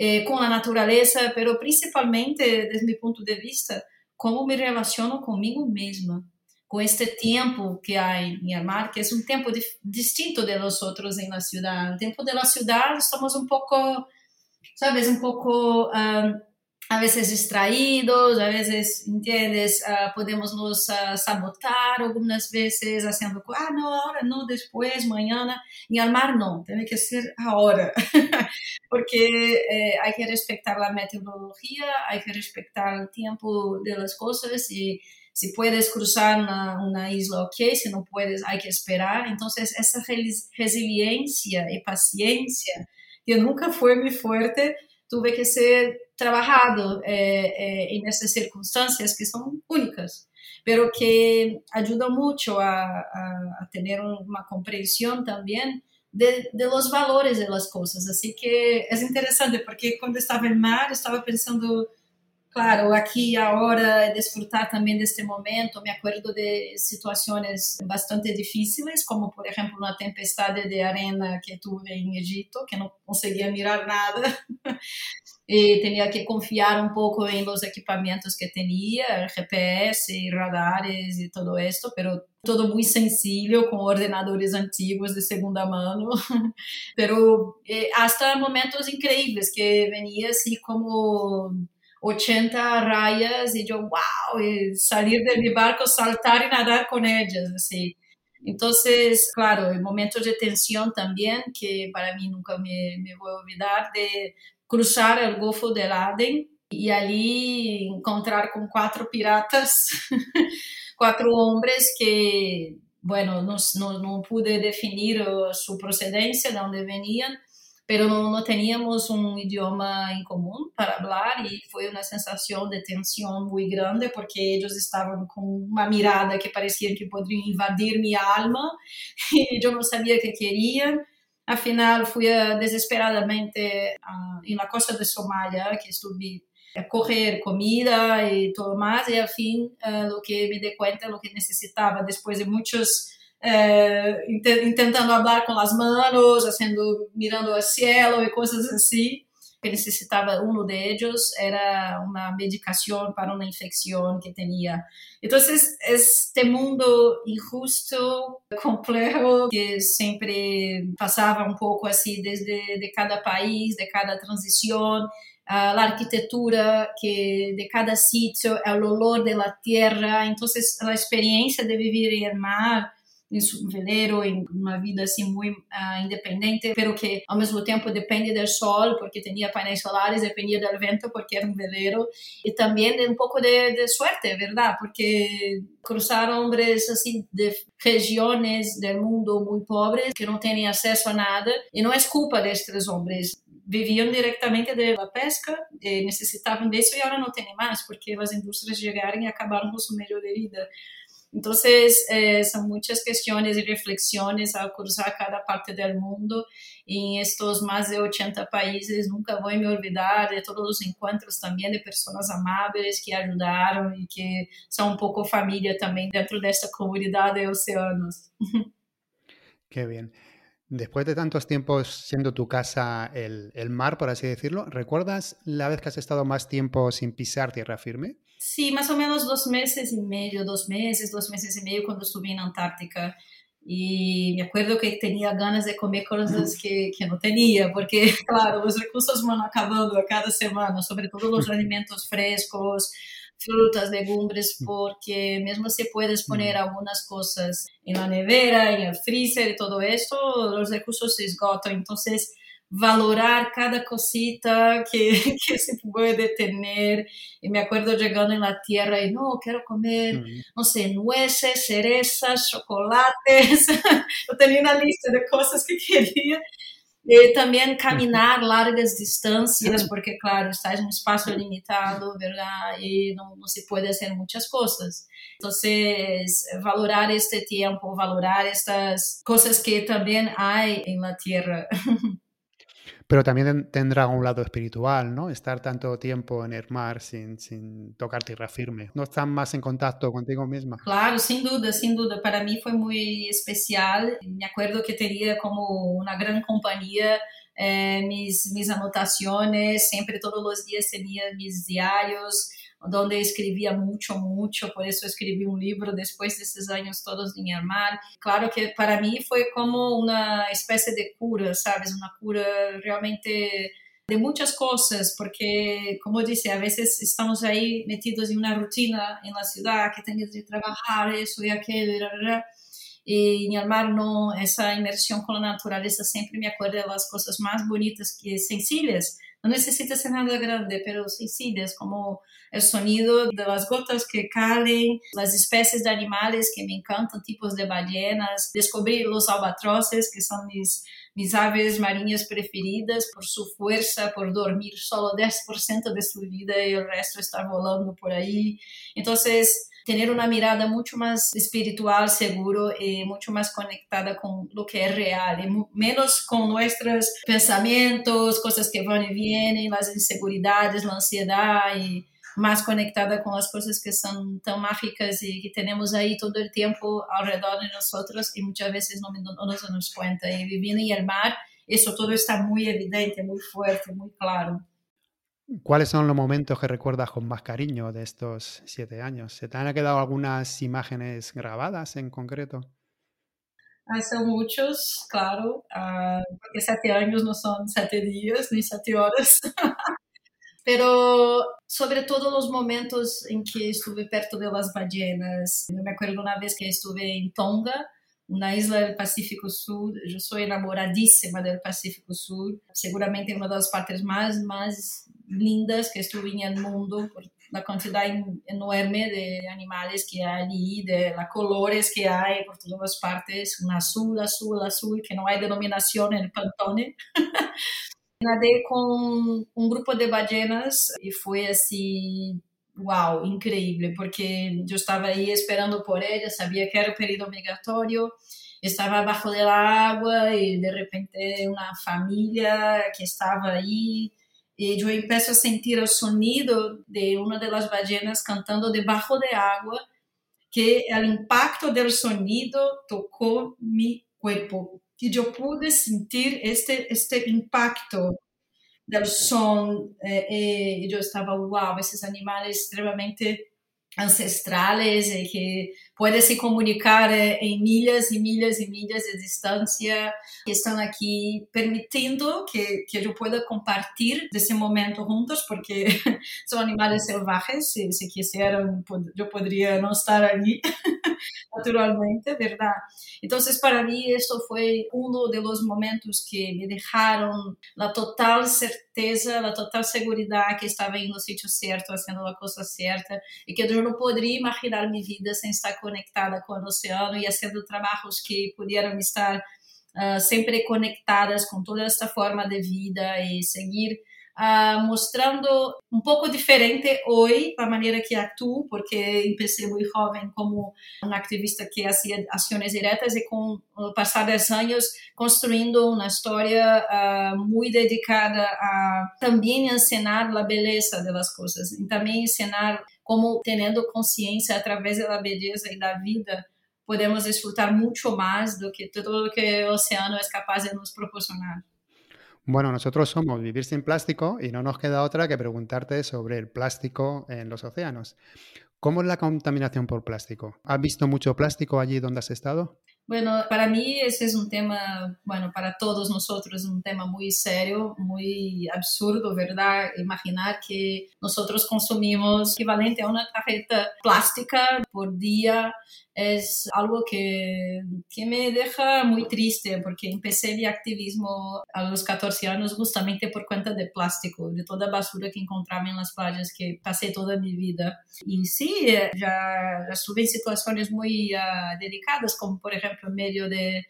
eh, com a natureza, pero principalmente, desde meu ponto de vista, como me relaciono comigo mesma, com este tempo que há em Armar, que é um tempo distinto de nós outros em la ciudad. No tempo de la ciudad estamos um pouco, sabes, um pouco um, a veces distraídos, a veces, ¿entiendes? Uh, podemos nos uh, sabotar algunas veces haciendo, ah, no, ahora no, después, mañana. Y al mar no, tiene que ser ahora, [laughs] porque eh, hay que respetar la metodología, hay que respetar el tiempo de las cosas y si puedes cruzar una, una isla, ok, si no puedes, hay que esperar. Entonces, esa resiliencia y paciencia, que nunca fue muy fuerte, tuve que ser trabajado eh, eh, en estas circunstancias que son únicas, pero que ayuda mucho a, a, a tener una comprensión también de, de, los valores de las cosas. Así que es interesante porque cuando estaba en mar estaba pensando, Claro, aqui agora é desfrutar de deste momento. Me acordo de situações bastante difíceis, como por exemplo uma tempestade de arena que tive em Egito, que não conseguia mirar nada. [laughs] e tinha que confiar um pouco em los equipamentos que tinha, GPS, radares e tudo isso, pero todo muito sencillo, com ordenadores antigos de segunda mano. [laughs] pero eh, até momentos incríveis que venia assim como 80 rayas y yo, wow, y salir de mi barco, saltar y nadar con ellas, así. Entonces, claro, el momento de tensión también, que para mí nunca me, me voy a olvidar, de cruzar el Golfo del Aden y allí encontrar con cuatro piratas, [laughs] cuatro hombres que, bueno, no, no, no pude definir su procedencia, de dónde venían, pero no, no, teníamos un idioma en común para hablar y fue una sensación de tensión muy grande porque ellos estaban con una mirada que parecía que podría invadir mi alma [laughs] y yo no sabía qué querían. Al final fui desesperadamente en la costa de Somalia, que estuve a coger comida y todo más y al fin uh, lo que me di cuenta, lo que necesitaba después de muchos é, intentando falar com as manos, haciendo, mirando ao cielo e coisas assim. Que necessitava um deles era uma medicação para uma infecção que tinha. Então, este mundo injusto, complexo, que sempre passava um pouco assim desde de cada país, de cada transição, a arquitetura que de cada sítio, o olor da terra. Então, a experiência de viver em mar em um veleiro, em uma vida assim muito uh, independente, pero que ao mesmo tempo depende do sol, porque tinha painéis solares, dependia do vento, porque era um veleiro, e também um pouco de, de suerte, é verdade, porque cruzar homens assim de regiões do mundo muito pobres, que não têm acesso a nada, e não é culpa destes homens, viviam diretamente da pesca, necessitavam disso e agora não têm mais, porque as indústrias chegaram e acabaram com o seu meio de vida. Entonces, eh, son muchas cuestiones y reflexiones al cruzar cada parte del mundo. Y en estos más de 80 países, nunca voy a me olvidar de todos los encuentros también de personas amables que ayudaron y que son un poco familia también dentro de esta comunidad de océanos. [laughs] Qué bien. Después de tantos tiempos siendo tu casa el, el mar, por así decirlo, ¿recuerdas la vez que has estado más tiempo sin pisar tierra firme? Sí, más o menos dos meses y medio, dos meses, dos meses y medio cuando estuve en Antártica. Y me acuerdo que tenía ganas de comer cosas que, que no tenía, porque, [laughs] claro, los recursos van acabando a cada semana, sobre todo los alimentos frescos, frutas, legumbres, porque mesmo se puedes poner algunas cosas en la nevera, en el freezer y todo esto, los recursos se esgotan. Entonces, valorar cada cosita que, [laughs] que se puede tener. Y me acuerdo llegando en la tierra y no, quiero comer, no sé, nueces, cerezas, chocolates. [laughs] Yo tenía una lista de cosas que quería. E também caminhar largas distâncias, porque, claro, estás em um espaço limitado, verdade? E não, não se pode fazer muitas coisas. Então, valorar este tempo, valorar estas coisas que também há em la Terra. [laughs] Pero también tendrá un lado espiritual, ¿no? Estar tanto tiempo en el mar sin, sin tocar tierra firme. ¿No estás más en contacto contigo misma? Claro, sin duda, sin duda. Para mí fue muy especial. Me acuerdo que tenía como una gran compañía eh, mis, mis anotaciones, siempre todos los días tenía mis diarios donde escribía mucho, mucho, por eso escribí un libro después de esos años todos en el mar. Claro que para mí fue como una especie de cura, ¿sabes? Una cura realmente de muchas cosas, porque como dice, a veces estamos ahí metidos en una rutina en la ciudad, que tengas que trabajar eso y aquello, y en el mar no, esa inmersión con la naturaleza siempre me acuerda de las cosas más bonitas que sencillas, no necesita ser nada grande, pero sencillas, como el sonido de las gotas que caen, las especies de animales que me encantan, tipos de ballenas, descubrir los albatroces, que son mis, mis aves marinhas preferidas por su fuerza, por dormir solo 10% de su vida y el resto está volando por ahí. Entonces, tener una mirada mucho más espiritual, seguro, y mucho más conectada con lo que es real, y menos con nuestros pensamientos, cosas que van y vienen, las inseguridades, la ansiedad y más conectada con las cosas que son tan mágicas y que tenemos ahí todo el tiempo alrededor de nosotros y muchas veces no, no, nos damos cuenta. Y viviendo en el mar, eso todo está muy evidente, muy fuerte, muy claro. ¿Cuáles son los momentos que recuerdas con más cariño de estos siete años? ¿Se te han quedado algunas imágenes grabadas en concreto? Ah, son muchos, claro, ah, porque siete años no son siete días ni siete horas. [laughs] Pero sobretudo nos momentos em que estive perto das ballenas. Eu me acordo uma vez que estive em Tonga, uma isla do Pacífico Sul. Eu sou enamoradíssima do Pacífico Sul, seguramente uma das partes mais mais lindas que estive no mundo, por a quantidade enorme de animais que há ali, de colores que há por todas as partes, um azul, azul, azul, que não há denominação no Pantone. [laughs] Nadei com um grupo de ballenas e foi assim, uau, incrível, porque eu estava aí esperando por ele, sabia que era o período migratório, estava abaixo da água e de repente uma família que estava aí. E eu empiezo a sentir o sonido de uma das ballenas cantando debaixo da água, que o impacto do sonido tocou meu corpo que eu pude sentir este, este impacto do som eh, e eu estava, uau, esses animais extremamente ancestrales y que Pode se comunicar eh, em milhas e milhas e milhas de distância que estão aqui permitindo que, que eu possa compartilhar desse momento juntos, porque [laughs] são animais selvagens, se, se eu poderia não estar ali, [laughs] naturalmente, verdade? Então, para mim, isso foi um dos momentos que me deixaram a total certeza, a total segurança que estava em no sítio certo, fazendo a coisa certa, e que eu não poderia imaginar minha vida sem estar com conectada con el océano y haciendo trabajos que pudieran estar uh, siempre conectadas con toda esta forma de vida y seguir uh, mostrando um pouco diferente hoje a maneira que atuo, porque comecei muito jovem como uma ativista que fazia ações diretas e com o passar dos anos construindo uma história uh, muito dedicada a também ensinar a beleza das coisas e também ensinar como tendo consciência através da beleza e da vida podemos desfrutar muito mais do que tudo o que o oceano é capaz de nos proporcionar. Bueno, nosotros somos Vivir sin Plástico y no nos queda otra que preguntarte sobre el plástico en los océanos. ¿Cómo es la contaminación por plástico? ¿Has visto mucho plástico allí donde has estado? Bueno, para mí ese es un tema, bueno, para todos nosotros un tema muy serio, muy absurdo, ¿verdad? Imaginar que nosotros consumimos equivalente a una tarjeta plástica por día es algo que, que, me deja muy triste porque empecé mi activismo a los 14 años justamente por cuenta de plástico, de toda basura que encontraba en las playas que pasé toda mi vida. Y sí, ya, estuve en situaciones muy uh, delicadas, como por ejemplo en medio de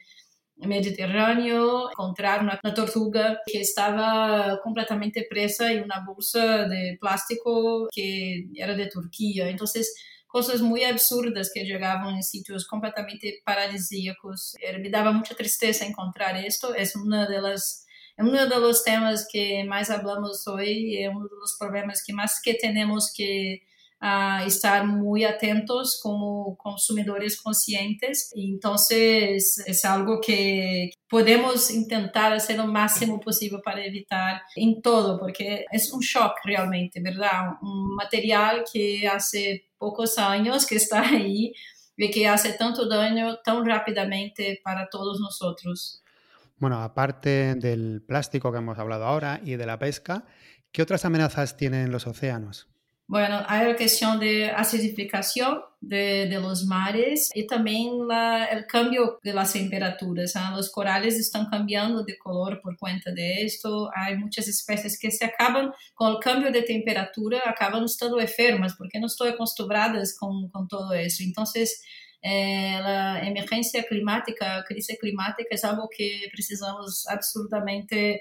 Mediterráneo, encontrar una, una, tortuga que estaba completamente presa en una bolsa de plástico que era de Turquía. Entonces, coisas muito absurdas que chegavam em sítios completamente paradisíacos. Me dava muita tristeza encontrar isto. É uma delas é um dos temas que mais falamos hoje e é um dos problemas que mais que temos que uh, estar muy atentos como consumidores conscientes. Entonces, es algo que podemos intentar hacer lo máximo posible para evitar en todo, porque es un shock realmente, ¿verdad? Un material que hace pocos años que está ahí y que hace tanto daño tan rápidamente para todos nosotros. Bueno, aparte del plástico que hemos hablado ahora y de la pesca, ¿qué otras amenazas tienen los océanos? Bueno, hay la cuestión de acidificación de, de los mares y también la, el cambio de las temperaturas. ¿eh? Los corales están cambiando de color por cuenta de esto. Hay muchas especies que se acaban con el cambio de temperatura, acaban estando enfermas porque no están acostumbradas con, con todo eso. Entonces, eh, la emergencia climática, crisis climática es algo que precisamos absolutamente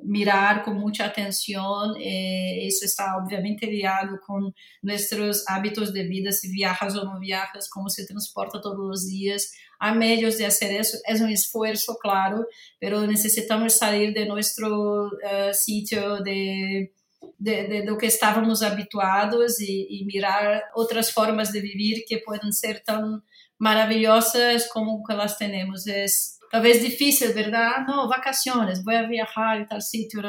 mirar con mucha atención. Eh, eso está obviamente ligado con nuestros hábitos de vida, si viajas o no viajas, cómo se transporta todos los días. Hay medios de hacer eso, es un esfuerzo, claro, pero necesitamos salir de nuestro uh, sitio de de, de, do que estávamos habituados e, mirar outras formas de viver que podem ser tão maravilhosas como que las temos. É talvez difícil, verdade? Não, vacaciones, vou viajar em tal sítio,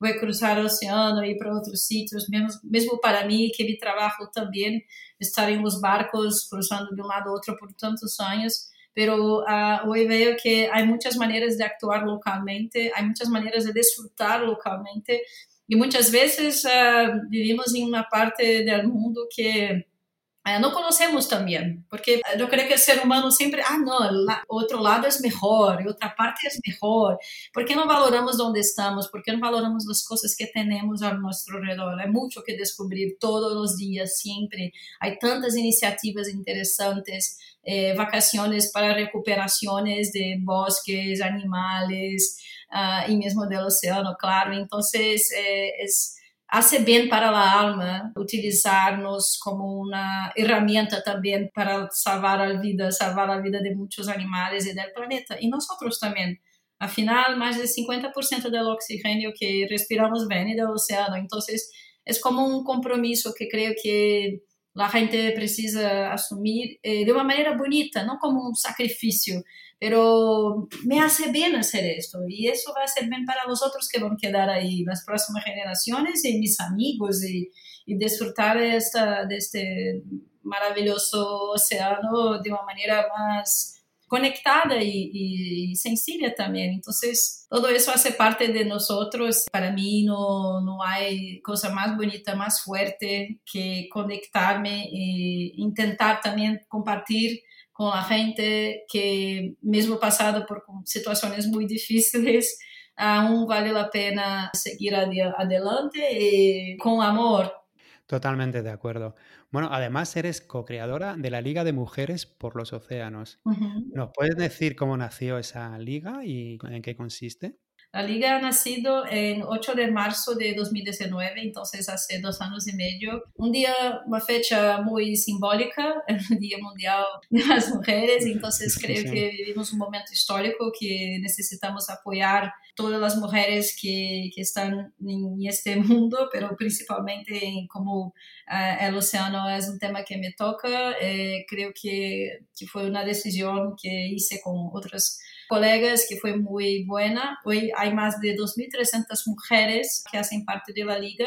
vou cruzar o oceano, ir para outros sítios, mesmo, mesmo para mim, que me trabalho também, estar em os barcos, cruzando de um lado a outro por tantos anos, pero uh, hoy veo que hay muchas maneras de actuar localmente, hay muchas maneras de disfrutar localmente. Y muchas veces uh, vivimos en una parte del mundo que uh, no conocemos también, porque yo creo que el ser humano siempre, ah, no, la, otro lado es mejor, otra parte es mejor. ¿Por qué no valoramos donde estamos? ¿Por qué no valoramos las cosas que tenemos a nuestro alrededor? Hay mucho que descubrir todos los días, siempre. Hay tantas iniciativas interesantes eh, vacaciones para recuperaciones de bosques, animales uh, y mismo del océano, claro. Entonces, eh, es, Hace bem para a alma utilizarmos como uma ferramenta também para salvar a vida, salvar a vida de muitos animais e do planeta, e nós também. Afinal, mais de 50% do oxigênio que respiramos vem do oceano, então é como um compromisso que creio que a gente precisa assumir eh, de uma maneira bonita, não como um sacrifício, pero me hace bien hacer esto y eso va a ser bien para los otros que van a quedar ahí, las próximas generaciones y mis amigos y, disfrutar esta, de este maravilloso océano de una manera más conectada e, e sensível também. Então, todo isso faz parte de nós. Para mim, não, não há coisa mais bonita, mais forte que conectar-me e tentar também compartilhar com a gente que, mesmo passado por situações muito difíceis, aún vale a pena seguir adelante e com amor Totalmente de acuerdo. Bueno, además eres co-creadora de la Liga de Mujeres por los Océanos. ¿Nos puedes decir cómo nació esa liga y en qué consiste? La liga ha nacido en 8 de marzo de 2019, entonces hace dos años y medio. Un día, una fecha muy simbólica, el [laughs] Día Mundial de las Mujeres, entonces creo que vivimos un momento histórico que necesitamos apoyar todas las mujeres que, que están en este mundo, pero principalmente como uh, el océano es un tema que me toca, eh, creo que, que fue una decisión que hice con otras colegas que fue muy buena. Hoy hay más de 2.300 mujeres que hacen parte de la liga.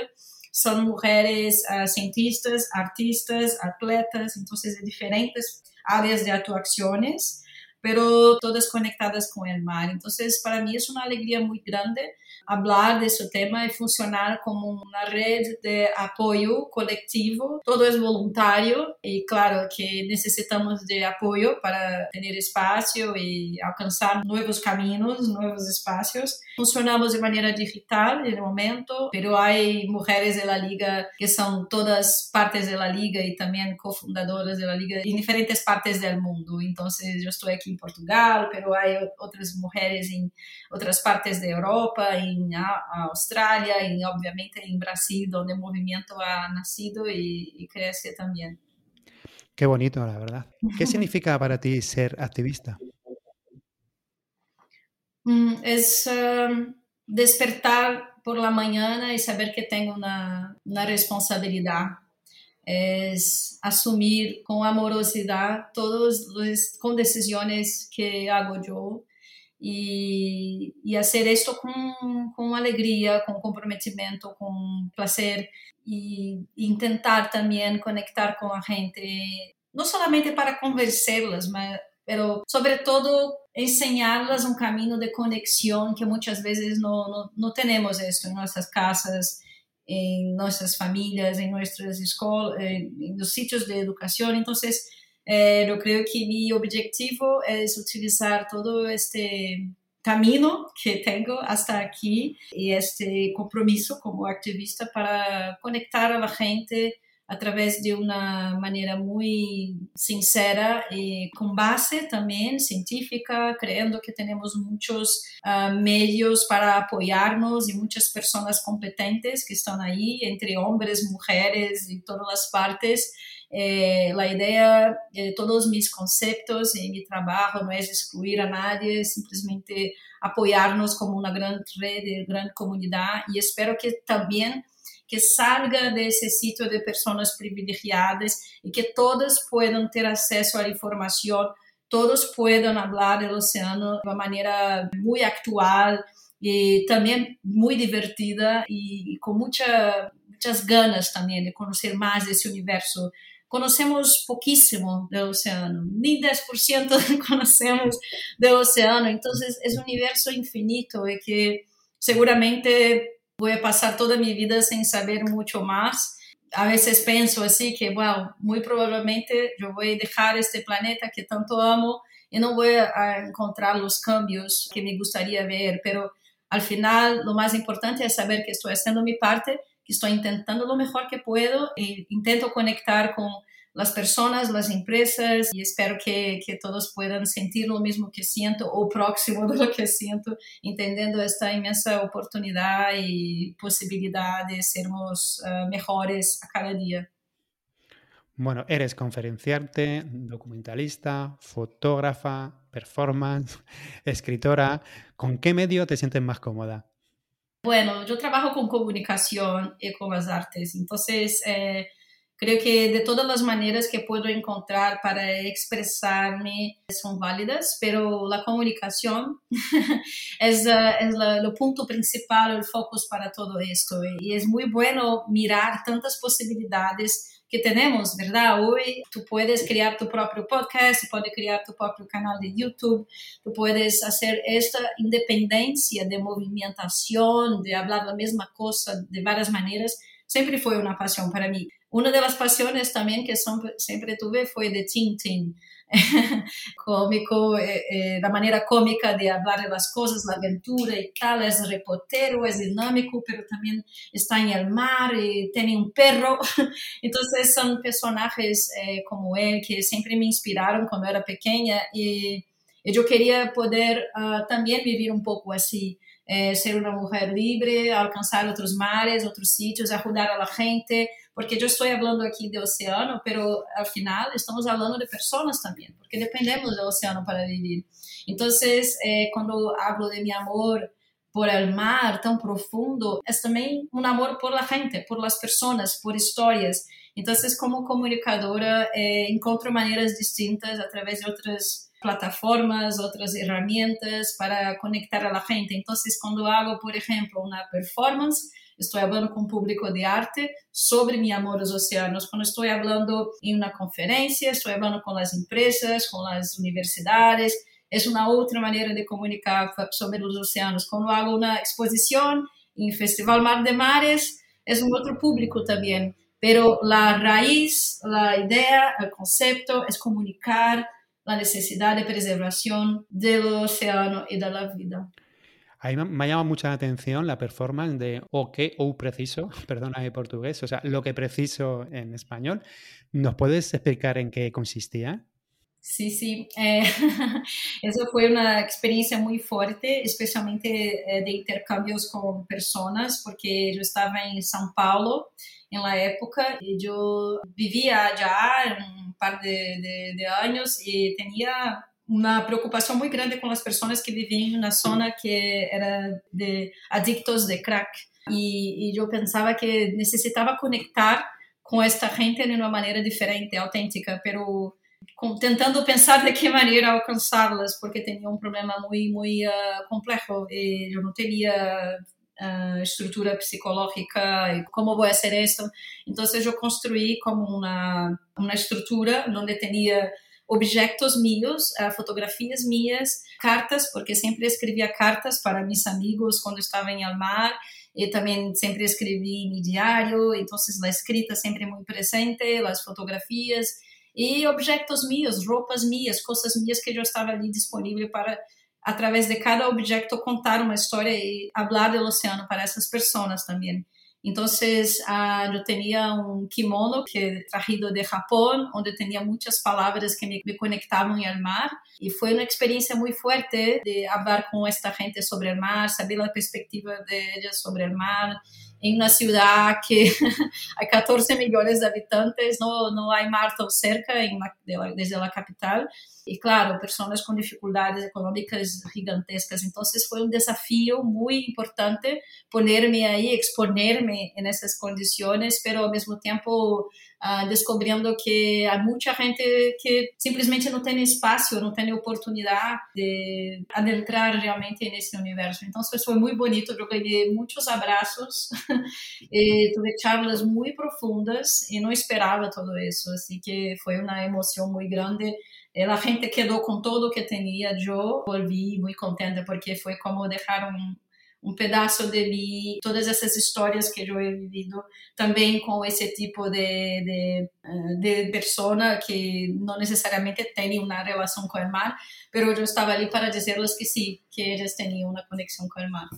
Son mujeres uh, cientistas, artistas, atletas, entonces de diferentes áreas de actuaciones, pero todas conectadas com o mar. Então, para mim, é uma alegria muito grande falar desse tema e funcionar como uma rede de apoio coletivo. Todo é voluntário e, claro, que necessitamos de apoio para ter espaço e alcançar novos caminhos, novos espaços. Funcionamos de maneira digital no momento, pero há mulheres da Liga que são todas partes da Liga e também cofundadoras da Liga em diferentes partes do mundo. Então, eu estou aqui en Portugal, pero hay otras mujeres en otras partes de Europa, en Austrália e, obviamente, em Brasil, onde o movimento ha nascido e, e cresce também. Qué bonito, la verdad. ¿Qué [laughs] significa para ti ser activista? Mm, es um, despertar por la mañana y saber que tengo una, una responsabilidad. Es asumir con amorosidad todos los con decisiones que hago yo e, e fazer isto com, com alegria, com comprometimento, com prazer e, e tentar também conectar com a gente, não somente para convencê-las, mas pero sobretudo enseñarlas um caminho de conexão que muitas vezes não, não, não temos isso em nossas casas, em nossas famílias, em nossas escolas, em, nos sítios de educação. Então, Eh, yo creo que mi objetivo es utilizar todo este camino que tengo hasta aquí y este compromiso como activista para conectar a la gente a través de una manera muy sincera y con base también científica, creyendo que tenemos muchos uh, medios para apoyarnos y muchas personas competentes que están ahí, entre hombres, mujeres y todas las partes. Eh, a ideia de todos os meus conceitos em meu trabalho não é excluir a nadie, é simplesmente apoiar-nos como uma grande rede, grande comunidade e espero que também que salga desse sítio de pessoas privilegiadas e que todas possam ter acesso à informação, todos possam falar do oceano de uma maneira muito atual e também muito divertida e, com muita, muitas ganas também de conhecer mais desse universo. Conhecemos pouquíssimo do oceano, nem 10% [laughs] conhecemos do oceano, então é um universo infinito e que seguramente voy a pasar toda mi vida sin saber mucho más. A veces pienso así que, wow, muy probablemente yo voy a dejar este planeta que tanto amo y no voy a encontrar los cambios que me gustaría ver, pero al final lo más importante es saber que estoy haciendo mi parte que estoy intentando lo mejor que puedo e intento conectar con las personas, las empresas y espero que, que, todos puedan sentir lo mismo que siento o próximo de lo que siento, entendiendo esta inmensa oportunidad y posibilidad de sermos uh, mejores a cada día. Bueno, eres conferenciante, documentalista, fotógrafa, performance, [laughs] escritora. ¿Con qué medio te sientes más cómoda? Bueno, yo trabajo con comunicación y con las artes, entonces eh, creo que de todas las maneras que puedo encontrar para expresarme son válidas, pero la comunicación [laughs] es, uh, es la, el punto principal, el foco para todo esto. Y es muy bueno mirar tantas posibilidades que tenemos, ¿verdad? Hoy tú puedes crear tu propio podcast, puedes crear tu propio canal de YouTube, tú puedes hacer esta independencia de movimentación, de hablar la misma cosa de varias maneras, siempre fue una pasión para mí. Una de las pasiones también que siempre tuve fue de Tintin. [laughs] cómico, eh, eh, la manera cómica de hablar de las cosas, la aventura y tal, es repotero, es dinámico, pero también está en el mar y tiene un perro. [laughs] Entonces son personajes eh, como él que siempre me inspiraron cuando era pequeña y, yo quería poder uh, también vivir un poco así. Eh, ser una mujer libre, alcanzar otros mares, otros sitios, ayudar a la gente, porque eu estou falando aqui de oceano, pero al final estamos falando de pessoas também, porque dependemos do oceano para viver. Então, eh, quando hablo de meu amor por el mar tão profundo, é também um amor por la gente, por las pessoas, por histórias. Então, como comunicadora, eh, encontro maneiras distintas através de outras plataformas, outras ferramentas para conectar a la gente. Então, quando hago, por exemplo, uma performance, estou falando com o público de arte sobre meu amor aos oceanos. Quando estou falando em uma conferência, estou falando com as empresas, com as universidades. É uma outra maneira de comunicar sobre os oceanos. Quando hago uma exposição em Festival Mar de Mares, é um outro público também. Pero a raiz, a ideia, o conceito é comunicar a necessidade de preservação do oceano e da vida. Vida. Ahí me llama mucha la atención la performance de o que o preciso, [laughs] perdona en portugués, o sea, lo que preciso en español. ¿Nos puedes explicar en qué consistía? Sí, sí, eh, [laughs] eso fue una experiencia muy fuerte, especialmente eh, de intercambios con personas, porque yo estaba en São Paulo en la época y yo vivía allá un par de, de años y tenía uma preocupação muito grande com as pessoas que viviam na zona que era de adictos de crack e, e eu pensava que necessitava conectar com esta gente de uma maneira diferente, autêntica, pero com, tentando pensar de que maneira alcançá-las, porque tinha um problema muito, muito uh, complexo e eu não tinha uh, eh, estrutura psicológica e como vou fazer isso. Então, eu construí como uma, uma estrutura onde tinha objetos míos, uh, fotografías mías, cartas, porque sempre escrevia cartas para mis amigos quando estava em el mar, e também sempre escrevi em diário, então a escrita sempre muito presente, as fotografias e objetos meus, roupas minhas, coisas minhas que eu estava ali disponível para através de cada objeto contar uma história e falar do oceano para essas pessoas também. Entonces uh, yo tenía un kimono que traído de Japón, donde tenía muchas palabras que me, me, conectaban al mar. Y fue una experiencia muy fuerte de hablar con esta gente sobre el mar, saber la perspectiva de ellos sobre el mar en una ciudad que [laughs] hay 14 millones de habitantes, no, no hay mar tan cerca en desde la capital. Y claro, personas con dificultades económicas gigantescas. Entonces fue un desafío muy importante ponerme ahí, exponerme en esas condiciones, pero al mismo tiempo uh, descubriendo que hay mucha gente que simplesmente não tem espaço, não tem oportunidade de adentrar realmente nesse universo. Então, foi muito bonito, eu ganhei muitos abraços, [laughs] e tive charlas muito profundas e não esperava tudo isso, assim que foi uma emoção muito grande. A gente quedou com tudo que tinha, eu volvi muito contente porque foi como deixar um, um pedaço de mim, todas essas histórias que eu he vivido, também com esse tipo de, de, eh, de persona que não necessariamente tem uma relação com o mar, mas eu estava ali para dizer-lhes que sim, que eles tinham uma conexão com o mar.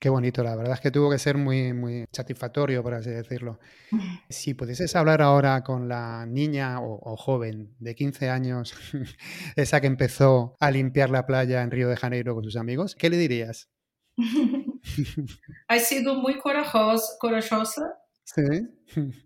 Qué bonito, la verdad es que tuvo que ser muy, muy satisfactorio, por así decirlo. [laughs] Si pudieses hablar ahora con la niña o, o, joven de 15 años, [laughs] esa que empezó a limpiar la playa en Río de Janeiro con sus amigos, ¿qué le dirías? [laughs] ha sido muy corajosa, corajosa sí.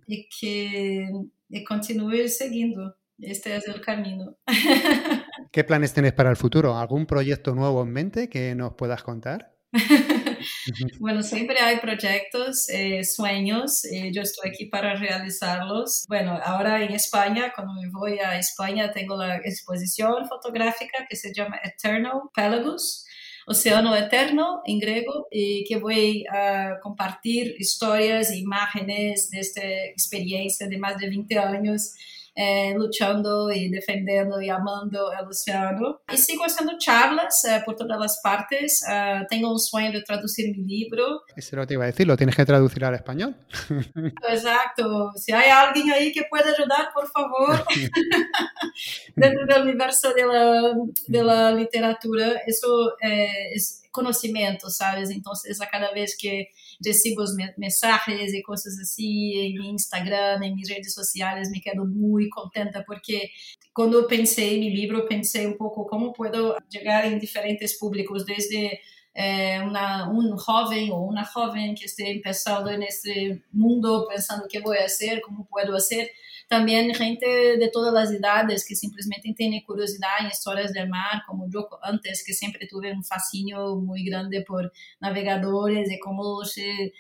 y que y continúe siguiendo. Este es el camino. [laughs] ¿Qué planes tienes para el futuro? ¿Algún proyecto nuevo en mente que nos puedas contar? [laughs] bueno, siempre hay proyectos, eh, sueños, eh, yo estoy aquí para realizarlos. Bueno, ahora en España, cuando me voy a España, tengo la exposición fotográfica que se llama Eternal Pelagos Oceano Eterno en griego y que voy a compartir historias e imágenes de esta experiencia de más de 20 años eh, luchando y defendiendo y amando el océano. Y sigo haciendo charlas eh, por todas las partes. Uh, tengo un sueño de traducir mi libro. Eso lo te iba a decir, lo tienes que traducir al español. [laughs] Exacto. Si hay alguien ahí que pueda ayudar, por favor, [laughs] dentro del universo de la, de la literatura, eso eh, es conocimiento, ¿sabes? Entonces, a cada vez que recibo mensagens e coisas assim em Instagram, em minhas redes sociais, me quedo muito contenta porque quando eu pensei em livro, eu pensei um pouco como posso chegar em diferentes públicos, desde eh, uma, um jovem ou uma jovem que esteja começando nesse mundo, pensando o que vou fazer, como posso fazer, também gente de todas as idades que simplesmente têm curiosidade em histórias do mar, como eu antes, que sempre tive um fascínio muito grande por navegadores e como se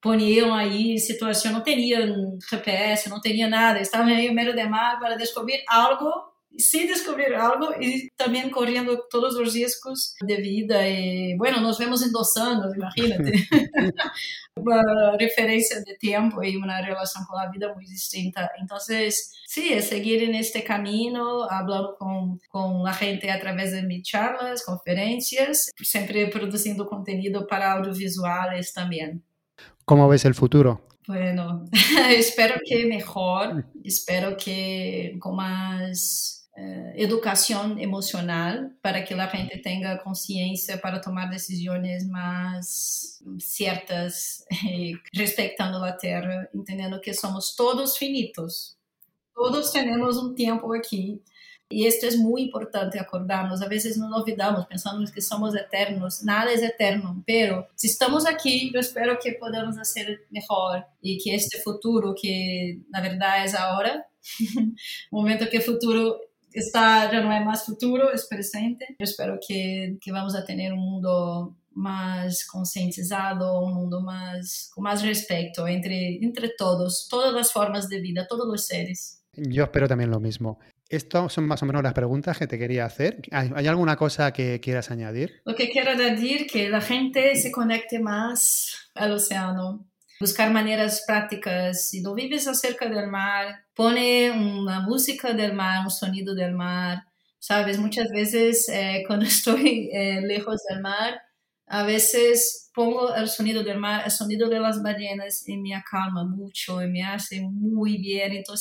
poniam aí situação, não teriam GPS, não teria nada, estavam aí no meio do mar para descobrir algo sin descubrir algo y también corriendo todos los riesgos de vida. Y bueno, nos vemos en dos años, imagínate. [laughs] [laughs] una referencia de tiempo y una relación con la vida muy distinta. Entonces, sí, es seguir en este camino, hablando con, con la gente a través de mis charlas, conferencias, siempre produciendo contenido para audiovisuales también. ¿Cómo ves el futuro? Bueno, [laughs] espero que mejor, espero que con más uh, educação emocional para que a gente tenha consciência para tomar decisões mais certas, respeitando a Terra, entendendo que somos todos finitos. Todos temos um tempo aqui. E isto é muito importante acordarmos. Às vezes nos olvidamos, pensando que somos eternos. Nada é eterno, pero se estamos aqui, eu espero que podamos fazer melhor e que este futuro, que na verdade é agora, o [laughs] momento que o futuro está, ya no hay más futuro, es presente. Yo espero que, que vamos a tener un mundo más concientizado, un mundo más, con más respeto entre, entre todos, todas las formas de vida, todos los seres. Yo espero también lo mismo. Estas son más o menos las preguntas que te quería hacer. ¿Hay alguna cosa que quieras añadir? Lo que quiero decir que la gente se conecte más al océano, buscar maneiras práticas. Se não vives acerca do mar, pone uma música do mar, um sonido do mar. Sabes, muitas vezes eh, [laughs] quando estou eh, lejos do mar, a vezes pongo o sonido do mar, o sonido de las ballenas e me acalma muito e me hace muito bem. Então,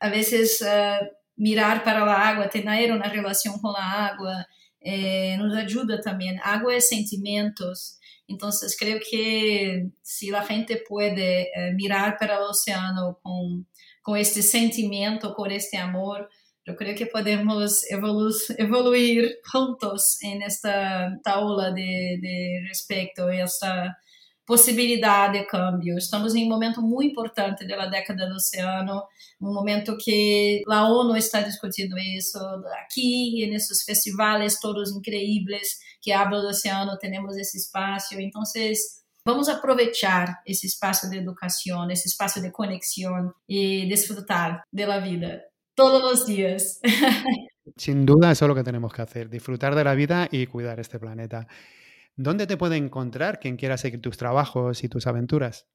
a vezes uh, mirar para a água, ter uma relação com a água, eh, nos ajuda também. Água é sentimentos. Então, creio que se a gente pode eh, é, mirar para o oceano com, com este sentimento, com este amor, eu creio que podemos evolu evoluir juntos nesta aula de, de respeito, e esta possibilidade de câmbio. Estamos em um momento muito importante da década do oceano, um momento que a ONU está discutindo isso aqui, nesses festivais todos incríveis que hablam do oceano, temos esse espaço. Então, vamos aproveitar esse espaço de educação, esse espaço de conexão e desfrutar da vida todos os dias. [laughs] Sin duda, eso es lo que tenemos que hacer, disfrutar de la vida y cuidar este planeta. ¿Dónde te puede encontrar quien quiera seguir tus trabajos y tus aventuras?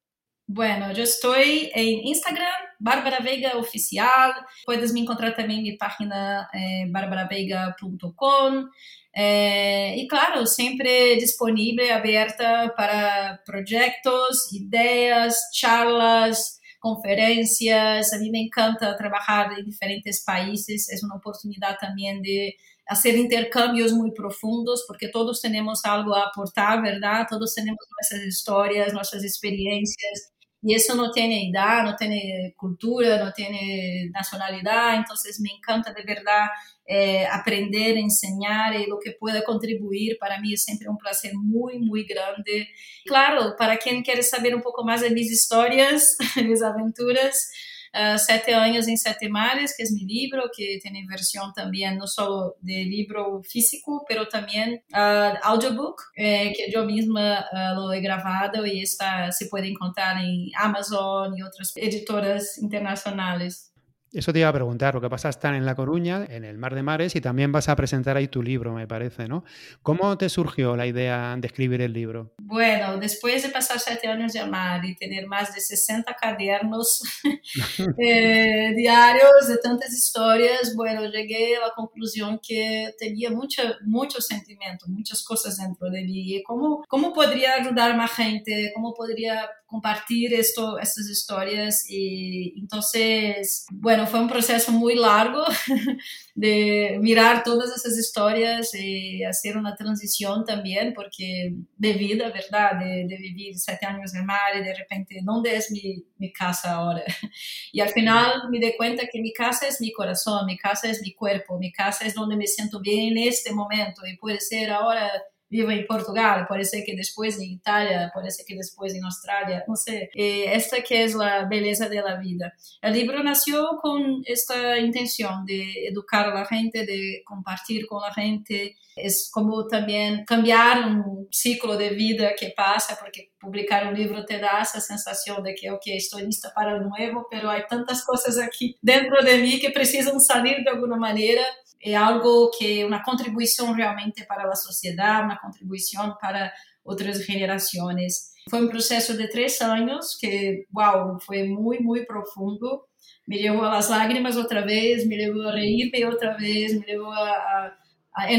Bueno, yo estoy en Instagram, Bárbara Veiga Oficial. Puedes me encontrar también en mi página eh, barbaraveiga.com. Eh, y claro, siempre disponible, abierta para proyectos, ideas, charlas, conferências. A mim me encanta trabalhar em diferentes países, é uma oportunidade também de fazer intercâmbios muito profundos, porque todos temos algo a aportar, verdade? Todos temos nossas histórias, nossas experiências, e isso não tem idade, não tem cultura, não tem nacionalidade, então me encanta de verdade eh, aprender, enseñar y lo que pueda contribuir, para mí es siempre un placer muy, muy grande. Claro, para quien quiere saber un poco más de mis historias, [laughs] mis aventuras, ah, sete Anos em Sete Mares, que é meu livro, que tem versão também não só de livro físico, mas também uh, audiobook, eh, que eu mesma uh, he gravado e está se pode encontrar em Amazon e outras editoras internacionais. Eso te iba a preguntar, lo que pasa es estar en La Coruña, en el Mar de Mares, y también vas a presentar ahí tu libro, me parece, ¿no? ¿Cómo te surgió la idea de escribir el libro? Bueno, después de pasar siete años de mar y tener más de 60 cadernos [laughs] eh, diarios de tantas historias, bueno, llegué a la conclusión que tenía mucho, mucho sentimiento, muchas cosas dentro de mí. ¿Cómo, cómo podría ayudar a más gente? ¿Cómo podría compartir esto, estas historias y entonces, bueno, fue un proceso muy largo [laughs] de mirar todas esas historias y hacer una transición también, porque de vida, ¿verdad? De, de vivir siete años en el mar y de repente, ¿dónde es mi, mi casa ahora? [laughs] Y al final me di cuenta que mi casa es mi corazón, mi casa es mi cuerpo, mi casa es donde me siento bien en este momento y puede ser ahora vivo em Portugal, pode ser que depois em Itália, pode ser que depois em Austrália, não sei. E esta que é a beleza da vida. O livro nasceu com esta intenção de educar a gente, de compartilhar com a gente, é como também cambiar um ciclo de vida que passa, porque publicar um livro te dá essa sensação de que, ok, estou lista para o novo, mas há tantas coisas aqui dentro de mim que precisam sair de alguma maneira é algo que uma contribuição realmente para a sociedade, uma contribuição para outras gerações. Foi um processo de três anos que, wow, foi muito, muito profundo. Me levou a lágrimas outra vez, me levou a reírme outra vez, me levou a, a a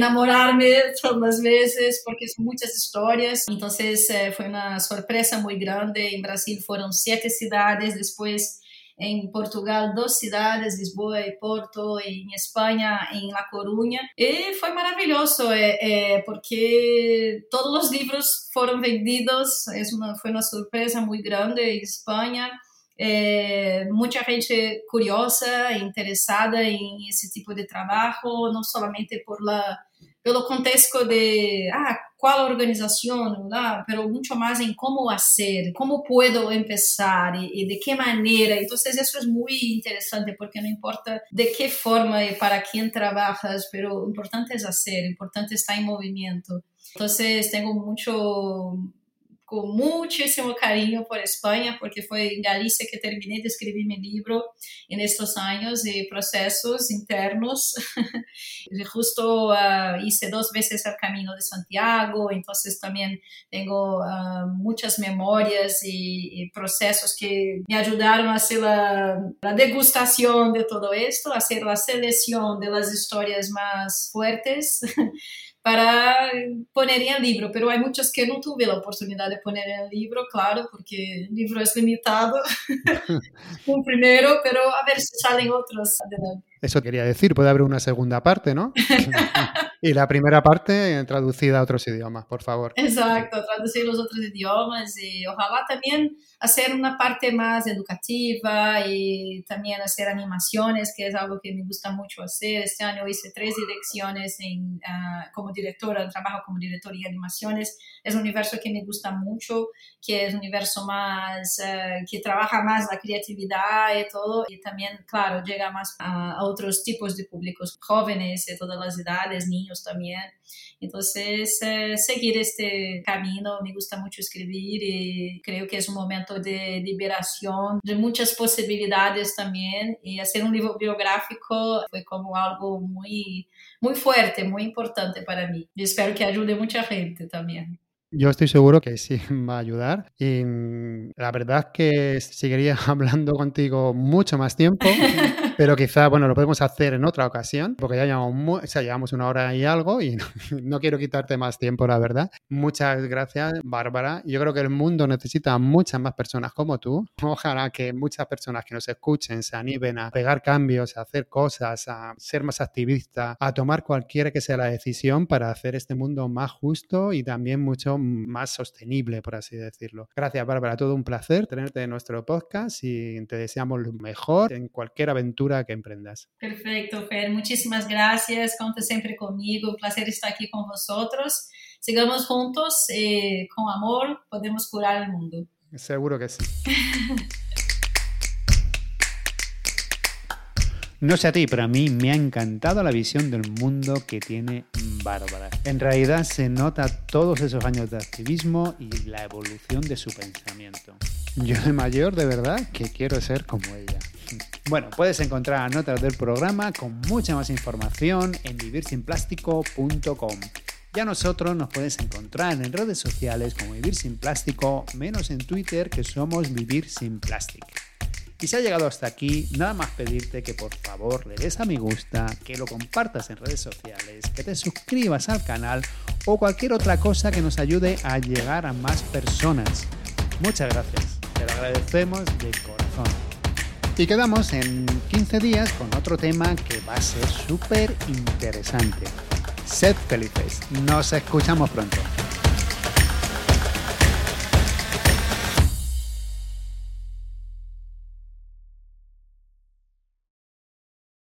algumas todas porque são muitas histórias. Então, eh, foi uma surpresa muito grande. Em Brasil foram sete cidades. Depois em Portugal duas cidades, Lisboa e Porto, em Espanha, em La Coruña. E foi maravilhoso, é, é, porque todos os livros foram vendidos, é uma, foi uma surpresa muito grande em Espanha. É, muita gente curiosa, interessada em esse tipo de trabalho, não somente por la pelo contexto de ah, qual organização, ah, pero muito mais em como fazer, como puedo empezar e, de que maneira. Então, isso é muito interessante porque não importa de que forma e para quem trabalhas, pero importante é fazer, importante é estar em movimento. Então, tenho muito com muitíssimo carinho por Espanha, porque foi em Galícia que terminei de escrever meu livro em estes anos e processos internos. [laughs] Justo uh, hice duas vezes o caminho de Santiago, então também tenho uh, muitas memórias e, e, processos que me ajudaram a fazer a, a degustação de todo esto, a fazer a seleção das histórias mais fortes [laughs] para poner en libro, pero hay muchos que no tuve la oportunidad de poner en libro, claro, porque el libro es limitado, [laughs] [laughs] un primero, pero a ver si salen otros adelante. Eso quería decir, puede haber una segunda parte, ¿no? [laughs] Y la primera parte traducida a otros idiomas, por favor. Exacto, traducir los otros idiomas y ojalá también hacer una parte más educativa y también hacer animaciones, que es algo que me gusta mucho hacer. Este año hice tres direcciones en, uh, como directora, trabajo como directora de animaciones. Es un universo que me gusta mucho, que es un universo más, uh, que trabaja más la creatividad y todo. Y también, claro, llega más a, a otros tipos de públicos, jóvenes de todas las edades, niños también. Entonces, uh, seguir este camino, me gusta mucho escribir y creo que es un momento de liberación, de muchas posibilidades también. Y hacer un libro biográfico fue como algo muy, muy fuerte, muy importante para mí. Y espero que ayude a mucha gente también. Yo estoy seguro que sí [laughs] va a ayudar y la verdad es que seguiría [laughs] hablando contigo mucho más tiempo, [laughs] pero quizá, bueno, lo podemos hacer en otra ocasión, porque ya llevamos, o sea, llevamos una hora y algo y no, [laughs] no, quiero quitarte más tiempo, la verdad. Muchas gracias, Bárbara. Yo creo que el mundo necesita muchas más personas como tú. Ojalá que muchas personas que nos escuchen se animen a pegar cambios, a hacer cosas, a ser más activistas, a tomar cualquiera que sea la decisión para hacer este mundo más justo y también mucho más sostenible, por así decirlo. Gracias, Bárbara. Todo un placer tenerte en nuestro podcast y te deseamos lo mejor en cualquier aventura que emprendas. Perfecto, Fer. Muchísimas gracias. Conta siempre conmigo. Un placer estar aquí con vosotros. Sigamos juntos. Eh, con amor podemos curar el mundo. Seguro que sí. No sé a ti, pero a mí me ha encantado la visión del mundo que tiene Bárbara. En realidad se nota todos esos años de activismo y la evolución de su pensamiento. Yo de mayor, de verdad, que quiero ser como ella. Bueno, puedes encontrar notas del programa con mucha más información en vivirsinplástico.com. Ya nosotros nos puedes encontrar en redes sociales como Vivir Sin Plástico, menos en Twitter que somos Vivir Sin Plástico. Y si ha llegado hasta aquí, nada más pedirte que por favor le des a me gusta, que lo compartas en redes sociales, que te suscribas al canal o cualquier otra cosa que nos ayude a llegar a más personas. Muchas gracias, te lo agradecemos de corazón. Y quedamos en 15 días con otro tema que va a ser súper interesante. Sed felices, nos escuchamos pronto.